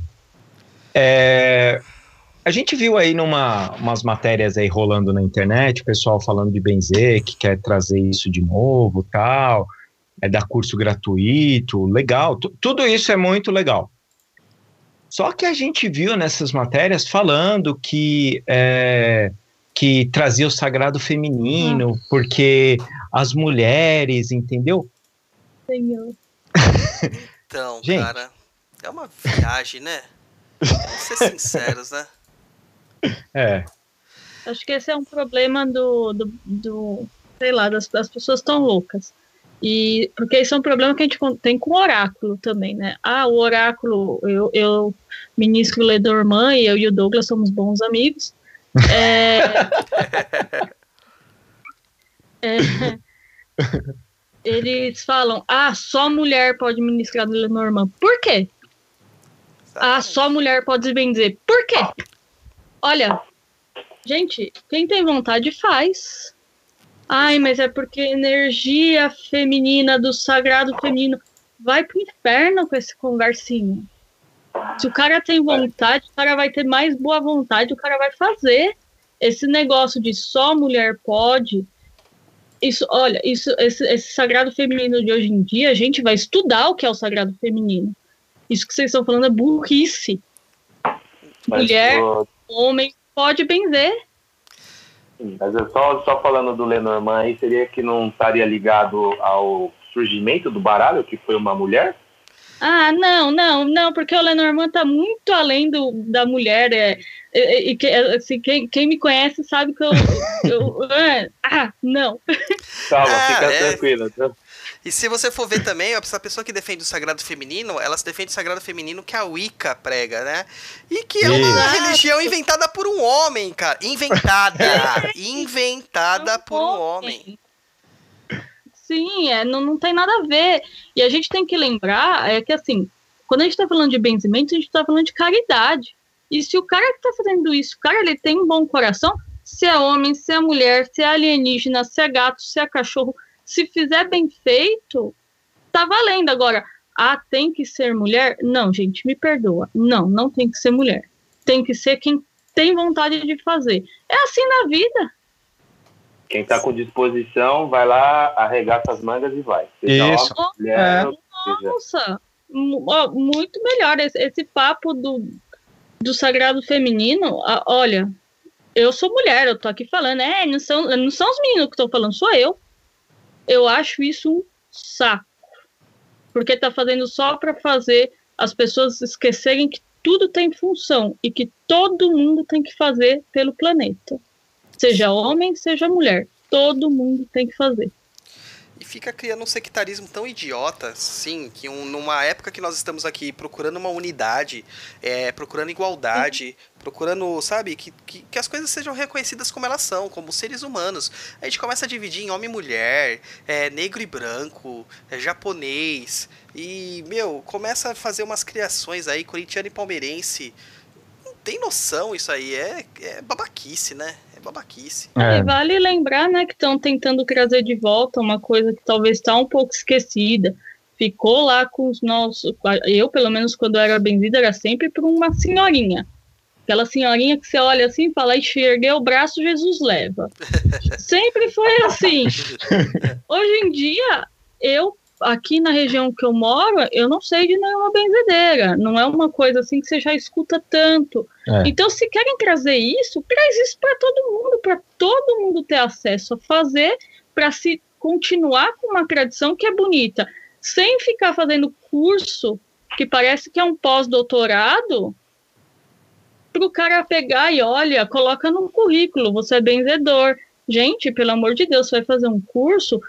É, a gente viu aí numa umas matérias aí rolando na internet, o pessoal falando de benzer, que quer trazer isso de novo, tal, é dar curso gratuito, legal, tudo isso é muito legal. Só que a gente viu nessas matérias falando que é, que trazia o sagrado feminino, uhum. porque as mulheres, entendeu? Senhor. Então, Gente. cara, é uma viagem, né? Vamos ser sinceros, né? É. Acho que esse é um problema do, do, do sei lá, das, das pessoas tão loucas. E porque isso é um problema que a gente tem com o oráculo também, né? Ah, o oráculo, eu, eu ministro Ledorman e eu e o Douglas somos bons amigos. É, é, eles falam, ah, só mulher pode ministrar no Lenormand. Por quê? Ah, só mulher pode benzer. Por quê? Olha, gente, quem tem vontade faz. Ai, mas é porque energia feminina do sagrado feminino vai pro inferno com esse conversinho. Se o cara tem vontade, o cara vai ter mais boa vontade, o cara vai fazer. Esse negócio de só mulher pode, isso, olha, isso, esse, esse, sagrado feminino de hoje em dia, a gente vai estudar o que é o sagrado feminino. Isso que vocês estão falando é burrice. Mas, Mulher, homem, pode benzer. Mas eu só, só falando do Lenormand aí, seria que não estaria ligado ao surgimento do baralho, que foi uma mulher? Ah, não, não, não, porque o Lenormand tá muito além do, da mulher. É, e, e, assim, quem, quem me conhece sabe que eu. eu ah, não. Calma, ah, fica é... tranquila. Tá? E se você for ver também, essa pessoa que defende o sagrado feminino, ela se defende o sagrado feminino que a Wicca prega, né? E que é uma religião inventada por um homem, cara. Inventada! inventada por um homem. Sim, é, não, não tem nada a ver. E a gente tem que lembrar é que, assim, quando a gente está falando de benzimento, a gente está falando de caridade. E se o cara que está fazendo isso, o cara ele tem um bom coração, se é homem, se é mulher, se é alienígena, se é gato, se é cachorro, se fizer bem feito, tá valendo. Agora, ah, tem que ser mulher? Não, gente, me perdoa. Não, não tem que ser mulher. Tem que ser quem tem vontade de fazer. É assim na vida. Quem está com disposição, vai lá, arregaça as mangas e vai. Seja Isso. Mulher, é. Nossa, muito melhor. Esse, esse, papo do, do sagrado feminino, olha, eu sou mulher, eu tô aqui falando, é, não são, não são os meninos que estão falando, sou eu. Eu acho isso um saco. Porque tá fazendo só para fazer as pessoas esquecerem que tudo tem função e que todo mundo tem que fazer pelo planeta. Seja homem, seja mulher. Todo mundo tem que fazer. E fica criando um sectarismo tão idiota, sim, que um, numa época que nós estamos aqui procurando uma unidade, é, procurando igualdade, procurando, sabe, que, que, que, as coisas sejam reconhecidas como elas são, como seres humanos. A gente começa a dividir em homem e mulher, é, negro e branco, é, japonês, e, meu, começa a fazer umas criações aí, corintiano e palmeirense. Não tem noção isso aí, é, é babaquice, né? É babaquice. É. E vale lembrar, né, que estão tentando trazer de volta uma coisa que talvez está um pouco esquecida. Ficou lá com os nossos. Eu, pelo menos, quando era bem-vinda, era sempre por uma senhorinha. Aquela senhorinha que você olha assim e fala, enxerguei o braço, Jesus leva. sempre foi assim. Hoje em dia, eu aqui na região que eu moro, eu não sei de nenhuma benzedeira. Não é uma coisa assim que você já escuta tanto. É. Então, se querem trazer isso, traz isso para todo mundo, para todo mundo ter acesso a fazer, para se continuar com uma tradição que é bonita, sem ficar fazendo curso que parece que é um pós-doutorado, para o cara pegar e olha, coloca no currículo, você é benzedor. Gente, pelo amor de Deus, você vai fazer um curso,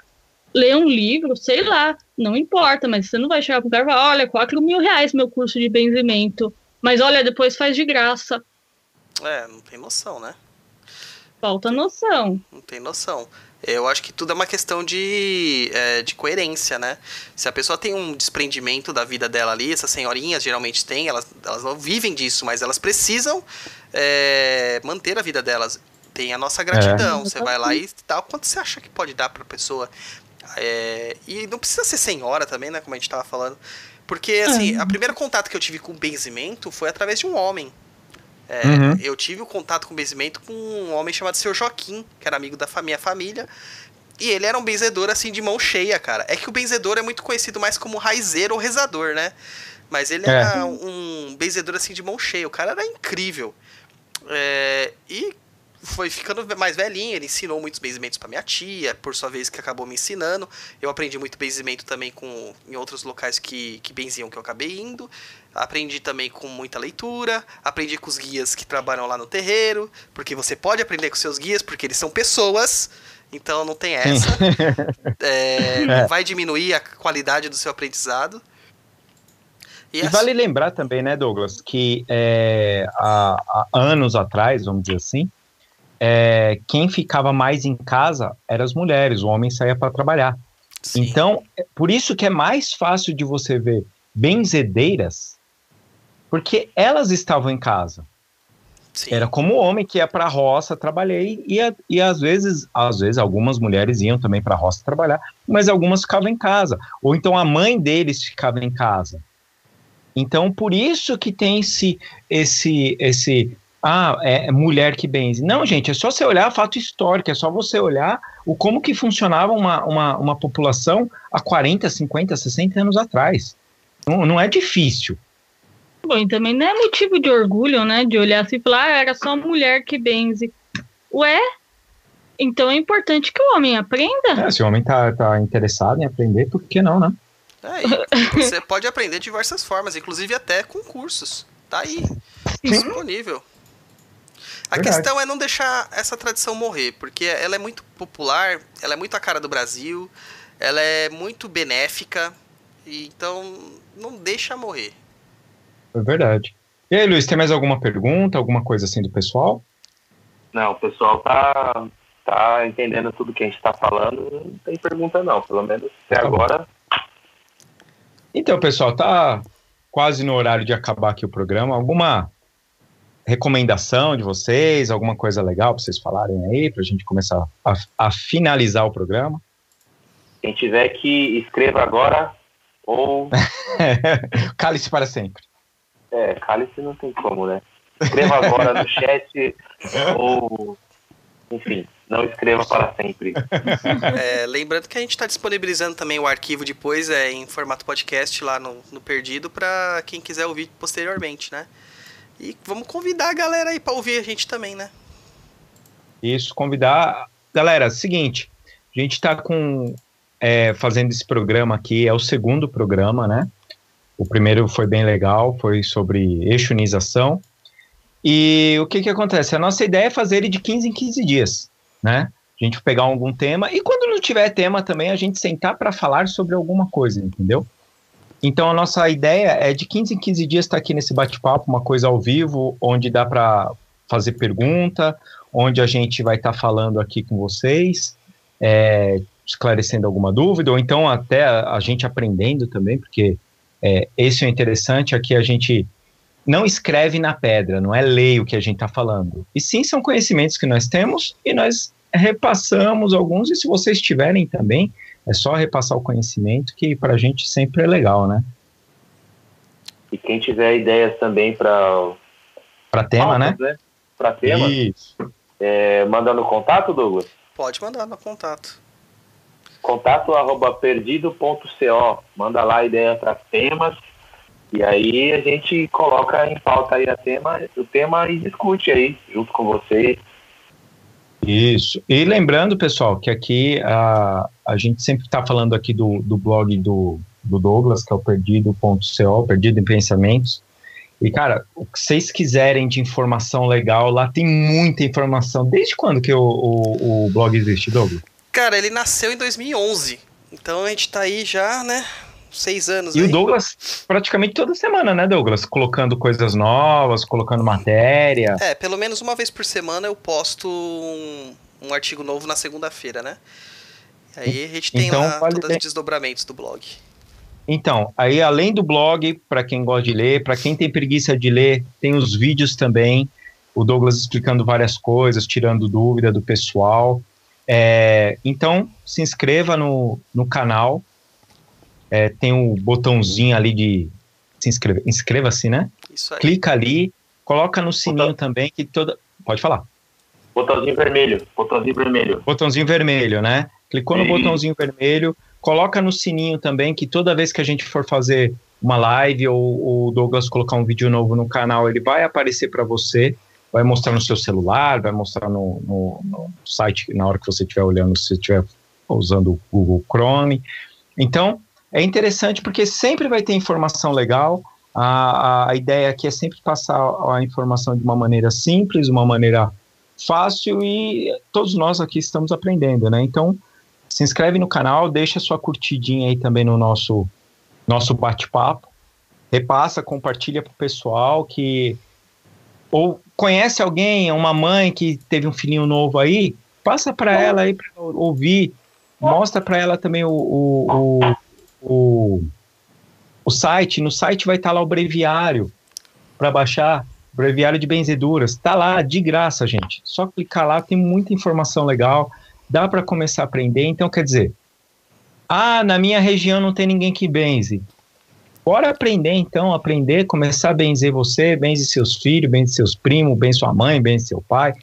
ler um livro, sei lá, não importa, mas você não vai chegar pro cara e falar, olha, 4 mil reais meu curso de benzimento, mas olha, depois faz de graça. É, não tem noção, né? Falta noção. Não tem noção. Eu acho que tudo é uma questão de, é, de coerência, né? Se a pessoa tem um desprendimento da vida dela ali, essas senhorinhas geralmente têm, elas, elas não vivem disso, mas elas precisam é, manter a vida delas. Tem a nossa gratidão. É. Você vai lá e tal. Quanto você acha que pode dar pra pessoa? É, e não precisa ser senhora também, né? Como a gente tava falando. Porque, assim, uhum. a primeiro contato que eu tive com benzimento foi através de um homem. É, uhum. Eu tive o contato com benzimento com um homem chamado Seu Joaquim, que era amigo da minha família. E ele era um benzedor, assim, de mão cheia, cara. É que o benzedor é muito conhecido mais como raizeiro ou rezador, né? Mas ele é. era um benzedor, assim, de mão cheia. O cara era incrível. É, e foi ficando mais velhinho, ele ensinou muitos benzimentos para minha tia, por sua vez que acabou me ensinando. Eu aprendi muito benzimento também com em outros locais que, que benziam que eu acabei indo. Aprendi também com muita leitura, aprendi com os guias que trabalham lá no terreiro, porque você pode aprender com seus guias, porque eles são pessoas, então não tem essa. é, não vai diminuir a qualidade do seu aprendizado. E, e assim... vale lembrar também, né, Douglas, que é, há, há anos atrás, vamos dizer assim, é, quem ficava mais em casa eram as mulheres, o homem saía para trabalhar. Sim. Então, é por isso que é mais fácil de você ver benzedeiras, porque elas estavam em casa. Sim. Era como o homem que ia para a roça trabalhar e, e às vezes, às vezes algumas mulheres iam também para a roça trabalhar, mas algumas ficavam em casa. Ou então a mãe deles ficava em casa. Então, por isso que tem esse, esse, esse ah, é mulher que benze. Não, gente, é só você olhar fato histórico, é só você olhar o como que funcionava uma, uma, uma população há 40, 50, 60 anos atrás. Não, não é difícil. Bom, e também não é motivo de orgulho, né? De olhar assim e falar, ah, era só mulher que benze. Ué? Então é importante que o homem aprenda. É, se o homem tá, tá interessado em aprender, por que não, né? É, você pode aprender de diversas formas, inclusive até com cursos. Tá aí, Sim. disponível. A Verdade. questão é não deixar essa tradição morrer, porque ela é muito popular, ela é muito a cara do Brasil, ela é muito benéfica, então não deixa morrer. É verdade. E aí, Luiz, tem mais alguma pergunta, alguma coisa assim do pessoal? Não, o pessoal tá, tá entendendo tudo que a gente está falando, não tem pergunta não, pelo menos até tá agora. Então, pessoal, tá quase no horário de acabar aqui o programa. Alguma recomendação de vocês, alguma coisa legal para vocês falarem aí, para a gente começar a, a, finalizar o programa? Quem tiver que escreva agora ou. Cálice para sempre. É, cálice não tem como, né? Escreva agora no chat ou. Enfim, não escreva para sempre. É, lembrando que a gente está disponibilizando também o arquivo depois é, em formato podcast lá no, no Perdido para quem quiser ouvir posteriormente, né? E vamos convidar a galera aí para ouvir a gente também, né? Isso, convidar. Galera, seguinte, a gente está com é, fazendo esse programa aqui, é o segundo programa, né? O primeiro foi bem legal, foi sobre eixonização. E o que que acontece? A nossa ideia é fazer ele de 15 em 15 dias, né? A gente pegar algum tema e quando não tiver tema também a gente sentar para falar sobre alguma coisa, entendeu? Então a nossa ideia é de 15 em 15 dias estar aqui nesse bate-papo, uma coisa ao vivo, onde dá para fazer pergunta, onde a gente vai estar falando aqui com vocês, é, esclarecendo alguma dúvida, ou então até a, a gente aprendendo também, porque é, esse é interessante, aqui a gente não escreve na pedra, não é lei o que a gente está falando. E sim, são conhecimentos que nós temos e nós repassamos alguns, e se vocês tiverem também, é só repassar o conhecimento, que para a gente sempre é legal, né? E quem tiver ideias também para. Para tema, né? né? Para tema. Isso. É, manda no contato, Douglas? Pode mandar no contato. Contato arroba perdido.co. Manda lá ideia para temas. E aí a gente coloca em pauta aí a tema, o tema e discute aí, junto com vocês. Isso. E lembrando, pessoal, que aqui a, a gente sempre está falando aqui do, do blog do, do Douglas, que é o perdido.co, Perdido em Pensamentos. E, cara, o que vocês quiserem de informação legal, lá tem muita informação. Desde quando que o, o, o blog existe, Douglas? Cara, ele nasceu em 2011. Então a gente está aí já, né, seis anos. E aí. o Douglas, praticamente toda semana, né, Douglas? Colocando coisas novas, colocando matéria. É, pelo menos uma vez por semana eu posto um, um artigo novo na segunda-feira, né? Aí a gente tem então, lá todos os desdobramentos do blog. Então, aí além do blog, para quem gosta de ler, para quem tem preguiça de ler, tem os vídeos também. O Douglas explicando várias coisas, tirando dúvida do pessoal. É, então, se inscreva no, no canal, é, tem o um botãozinho ali de se inscrever. Inscreva-se, né? Isso aí. Clica ali, coloca no sininho Botão. também que toda. Pode falar. Botãozinho vermelho. Botãozinho vermelho. Botãozinho vermelho, né? Clicou no botãozinho vermelho, coloca no sininho também que toda vez que a gente for fazer uma live ou o Douglas colocar um vídeo novo no canal, ele vai aparecer para você, vai mostrar no seu celular, vai mostrar no, no, no site na hora que você estiver olhando, se estiver usando o Google Chrome. Então, é interessante porque sempre vai ter informação legal. A, a, ideia aqui é sempre passar a informação de uma maneira simples, uma maneira fácil e todos nós aqui estamos aprendendo, né? Então, se inscreve no canal, deixa sua curtidinha aí também no nosso, nosso bate-papo, repassa, compartilha para o pessoal que ou conhece alguém, uma mãe que teve um filhinho novo aí, passa para ela aí para ouvir, mostra para ela também o, o, o o, o site, no site vai estar lá o breviário para baixar, breviário de benzeduras. Está lá de graça, gente. Só clicar lá, tem muita informação legal, dá para começar a aprender. Então, quer dizer, ah, na minha região não tem ninguém que benze. Bora aprender então, aprender, começar a benzer você, benze seus filhos, benze seus primos, benze sua mãe, benze seu pai.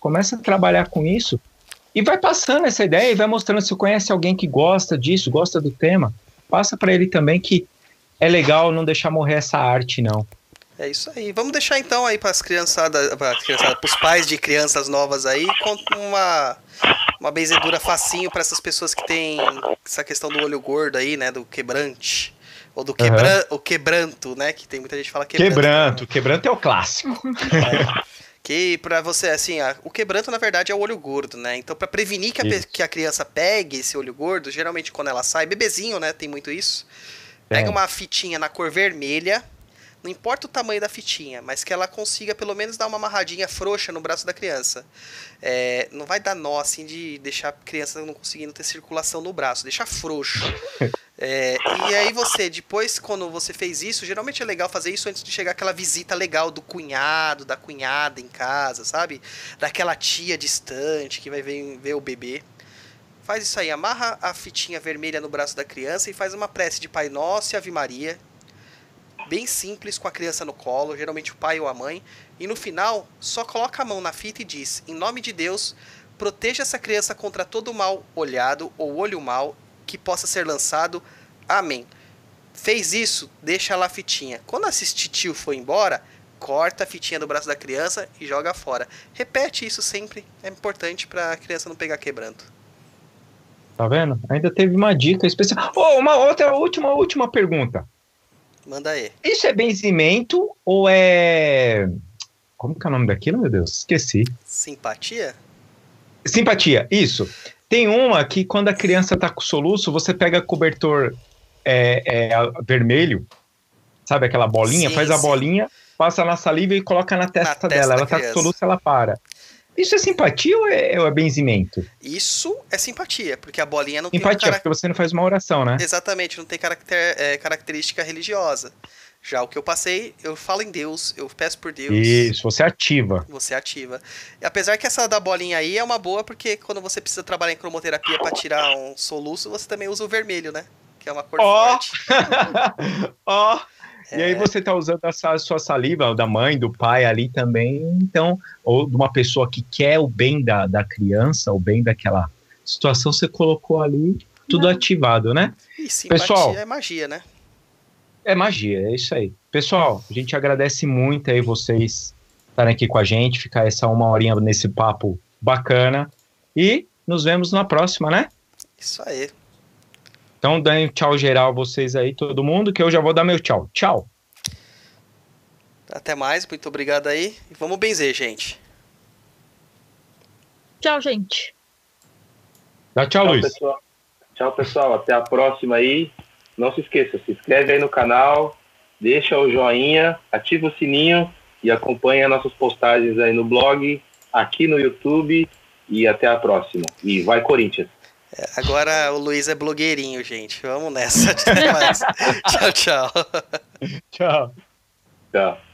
Começa a trabalhar com isso e vai passando essa ideia e vai mostrando se conhece alguém que gosta disso, gosta do tema. Passa para ele também que é legal não deixar morrer essa arte, não. É isso aí. Vamos deixar então aí para as criançadas, para os pais de crianças novas aí, com uma uma benzedura facinho para essas pessoas que têm essa questão do olho gordo aí, né, do quebrante. Ou do quebra uhum. o quebranto, né? Que tem muita gente que fala quebranto. Quebranto, quebranto é o clássico. É. Que para você, assim, a, o quebranto na verdade é o olho gordo, né? Então, para prevenir que a, que a criança pegue esse olho gordo, geralmente quando ela sai, bebezinho, né? Tem muito isso. Pega é. uma fitinha na cor vermelha, não importa o tamanho da fitinha, mas que ela consiga pelo menos dar uma amarradinha frouxa no braço da criança. É, não vai dar nó assim de deixar a criança não conseguindo ter circulação no braço, deixar frouxo. É, e aí você, depois, quando você fez isso, geralmente é legal fazer isso antes de chegar aquela visita legal do cunhado, da cunhada em casa, sabe? Daquela tia distante que vai ver, ver o bebê. Faz isso aí, amarra a fitinha vermelha no braço da criança e faz uma prece de Pai Nosso e Ave Maria bem simples com a criança no colo, geralmente o pai ou a mãe, e no final só coloca a mão na fita e diz: Em nome de Deus, proteja essa criança contra todo mal olhado ou olho mal que possa ser lançado. Amém. Fez isso, deixa lá a fitinha. Quando assistir tio for embora, corta a fitinha do braço da criança e joga fora. Repete isso sempre, é importante para a criança não pegar quebrando. Tá vendo? Ainda teve uma dica especial. Oh, uma outra última última pergunta. Manda aí. Isso é benzimento ou é. Como que é o nome daquilo, meu Deus? Esqueci. Simpatia? Simpatia, isso. Tem uma que quando a criança tá com soluço, você pega cobertor é, é, vermelho, sabe aquela bolinha? Sim, faz a bolinha, passa na saliva e coloca na testa, na dela. ela tá com soluço, ela para. Isso é simpatia ou é, ou é benzimento? Isso é simpatia, porque a bolinha não simpatia, tem. Simpatia, porque você não faz uma oração, né? Exatamente, não tem caracter, é, característica religiosa. Já o que eu passei, eu falo em Deus, eu peço por Deus. Isso, você ativa. Você ativa. E apesar que essa da bolinha aí é uma boa, porque quando você precisa trabalhar em cromoterapia para tirar um soluço, você também usa o vermelho, né? Que é uma cor oh! forte. Ó! oh! É. E aí você está usando a sua saliva, da mãe, do pai ali também, então, ou de uma pessoa que quer o bem da, da criança, o bem daquela situação, você colocou ali tudo Não. ativado, né? E Pessoal, é magia, né? É magia, é isso aí. Pessoal, a gente agradece muito aí vocês estarem aqui com a gente, ficar essa uma horinha nesse papo bacana. E nos vemos na próxima, né? Isso aí. Então, dêem tchau geral vocês aí, todo mundo, que eu já vou dar meu tchau. Tchau. Até mais, muito obrigado aí. E vamos benzer, gente. Tchau, gente. Dá tchau, tchau Luiz. Pessoal. Tchau, pessoal. Até a próxima aí. Não se esqueça, se inscreve aí no canal, deixa o joinha, ativa o sininho e acompanha nossas postagens aí no blog, aqui no YouTube e até a próxima. E vai Corinthians! É, agora o Luiz é blogueirinho, gente. Vamos nessa. tchau, tchau. Tchau. Tchau.